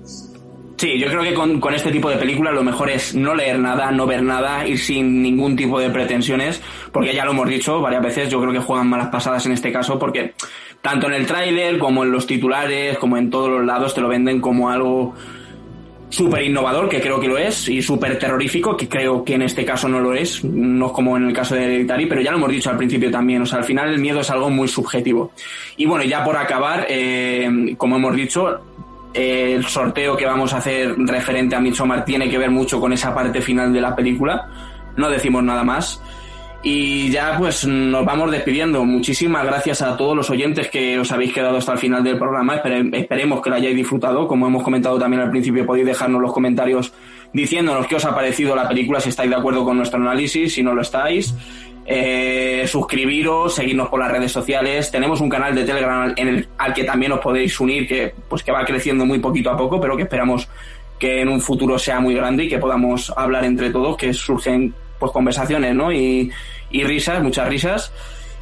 Sí, yo creo que con, con este tipo de películas lo mejor es no leer nada, no ver nada, ir sin ningún tipo de pretensiones, porque ya lo hemos dicho varias veces, yo creo que juegan malas pasadas en este caso, porque tanto en el tráiler como en los titulares, como en todos los lados, te lo venden como algo súper innovador, que creo que lo es, y súper terrorífico, que creo que en este caso no lo es, no como en el caso de Hereditary, pero ya lo hemos dicho al principio también, o sea, al final el miedo es algo muy subjetivo. Y bueno, ya por acabar, eh, como hemos dicho, eh, el sorteo que vamos a hacer referente a Midsommar tiene que ver mucho con esa parte final de la película, no decimos nada más. Y ya pues nos vamos despidiendo. Muchísimas gracias a todos los oyentes que os habéis quedado hasta el final del programa. Espere- esperemos que lo hayáis disfrutado. Como hemos comentado también al principio, podéis dejarnos los comentarios diciéndonos qué os ha parecido la película, si estáis de acuerdo con nuestro análisis, si no lo estáis. Eh, suscribiros, seguirnos por las redes sociales. Tenemos un canal de Telegram en el, al que también os podéis unir, que pues que va creciendo muy poquito a poco, pero que esperamos que en un futuro sea muy grande y que podamos hablar entre todos, que surgen pues conversaciones, ¿no? Y, y risas, muchas risas.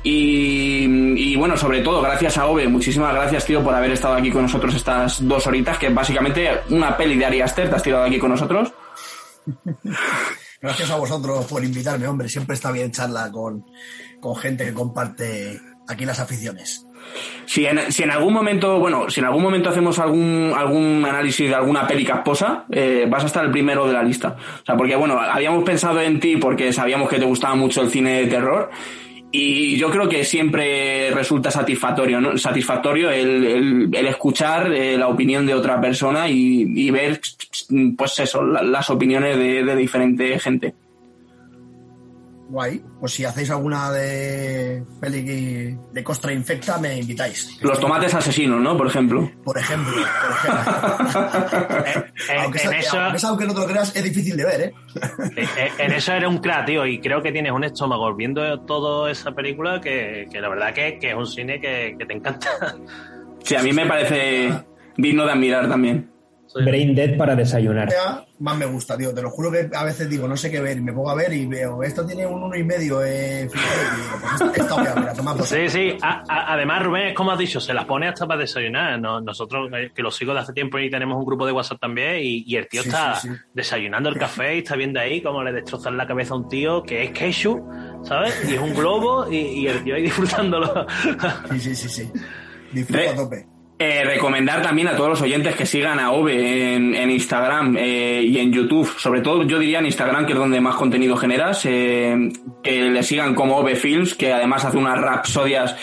Y, bueno, sobre todo, gracias a Ove, muchísimas gracias, tío, por haber estado aquí con nosotros estas dos horitas, que básicamente una peli de Ari Aster te has tirado aquí con nosotros. *laughs* Gracias a vosotros por invitarme, hombre. Siempre está bien charla con, con gente que comparte aquí las aficiones. Si en, si en algún momento, bueno, si en algún momento hacemos algún, algún análisis de alguna peli casposa, eh, vas a estar el primero de la lista. O sea, porque bueno, habíamos pensado en ti porque sabíamos que te gustaba mucho el cine de terror. Y yo creo que siempre resulta satisfactorio, ¿no? Satisfactorio el, el, escuchar eh, la opinión de otra persona y, ver, pues eso, la- las opiniones de, de diferente gente. Guay. Pues si hacéis alguna de peli de costra infecta, me invitáis. Los tomates asesinos, ¿no? Por ejemplo. Por ejemplo. Por *laughs* ejemplo. aunque, en sea- eso- aunque sea- aunque no te lo creas, es difícil de ver, ¿eh? Eh, eh, En eso eres un crack, tío, y creo que tienes un estómago viendo toda esa película que, que la verdad que, que es un cine que, que te encanta. Sí, a mí me parece digno de admirar también. Brain Dead para desayunar. Más me gusta, tío. Te lo juro que a veces digo, no sé qué ver, y me pongo a ver y veo, esto tiene un uno y medio, eh, Sí, sí. A- a- además, Rubén, como has dicho, se las pone hasta para desayunar. No- nosotros, eh, que lo sigo de hace tiempo y tenemos un grupo de WhatsApp también, y, y el tío Sí, está sí, sí. desayunando el café y está viendo ahí cómo le destrozan la cabeza a un tío que es Keishu, ¿sabes? Y es un globo y, y el tío ahí *laughs* disfrutándolo. Sí, sí, sí, sí. Disfruto a tope. Eh, recomendar también a todos los oyentes que sigan a Ove en, Instagram eh, y en YouTube. Sobre todo yo diría en Instagram, que es donde más contenido generas. eh, que le sigan como Ove Films, que además hace unas rapsodias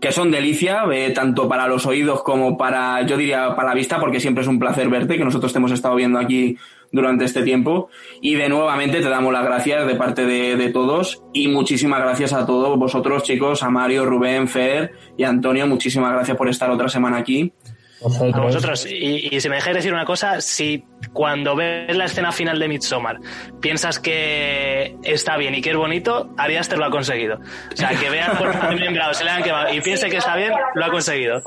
que son delicia, eh, tanto para los oídos como para, yo diría, para la vista, porque siempre es un placer verte, que nosotros te hemos estado viendo aquí durante este tiempo. Y de nuevamente te damos las gracias de parte de, de todos y muchísimas gracias a todos vosotros, chicos, a Mario, Rubén, Fer y Antonio. Muchísimas gracias por estar otra semana aquí. A vosotros. Y, y si me dejáis decir una cosa, si cuando ves la escena final de Midsommar piensas que está bien y que es bonito, Ari Aster lo ha conseguido. O sea, que vean por favor se le han quemado y piense que está bien, lo ha conseguido.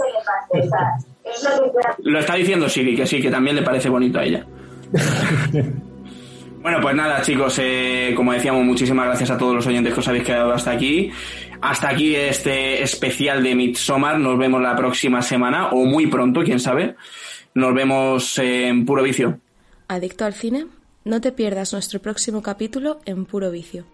Lo está diciendo Siri, que sí, que también le parece bonito a ella. *laughs* Bueno, pues nada, chicos, eh, como decíamos, muchísimas gracias a todos los oyentes que os habéis quedado hasta aquí. Hasta aquí este especial de Midsommar. Nos vemos la próxima semana, o muy pronto, quién sabe. Nos vemos en Puro Vicio. Adicto al cine, no te pierdas nuestro próximo capítulo en Puro Vicio.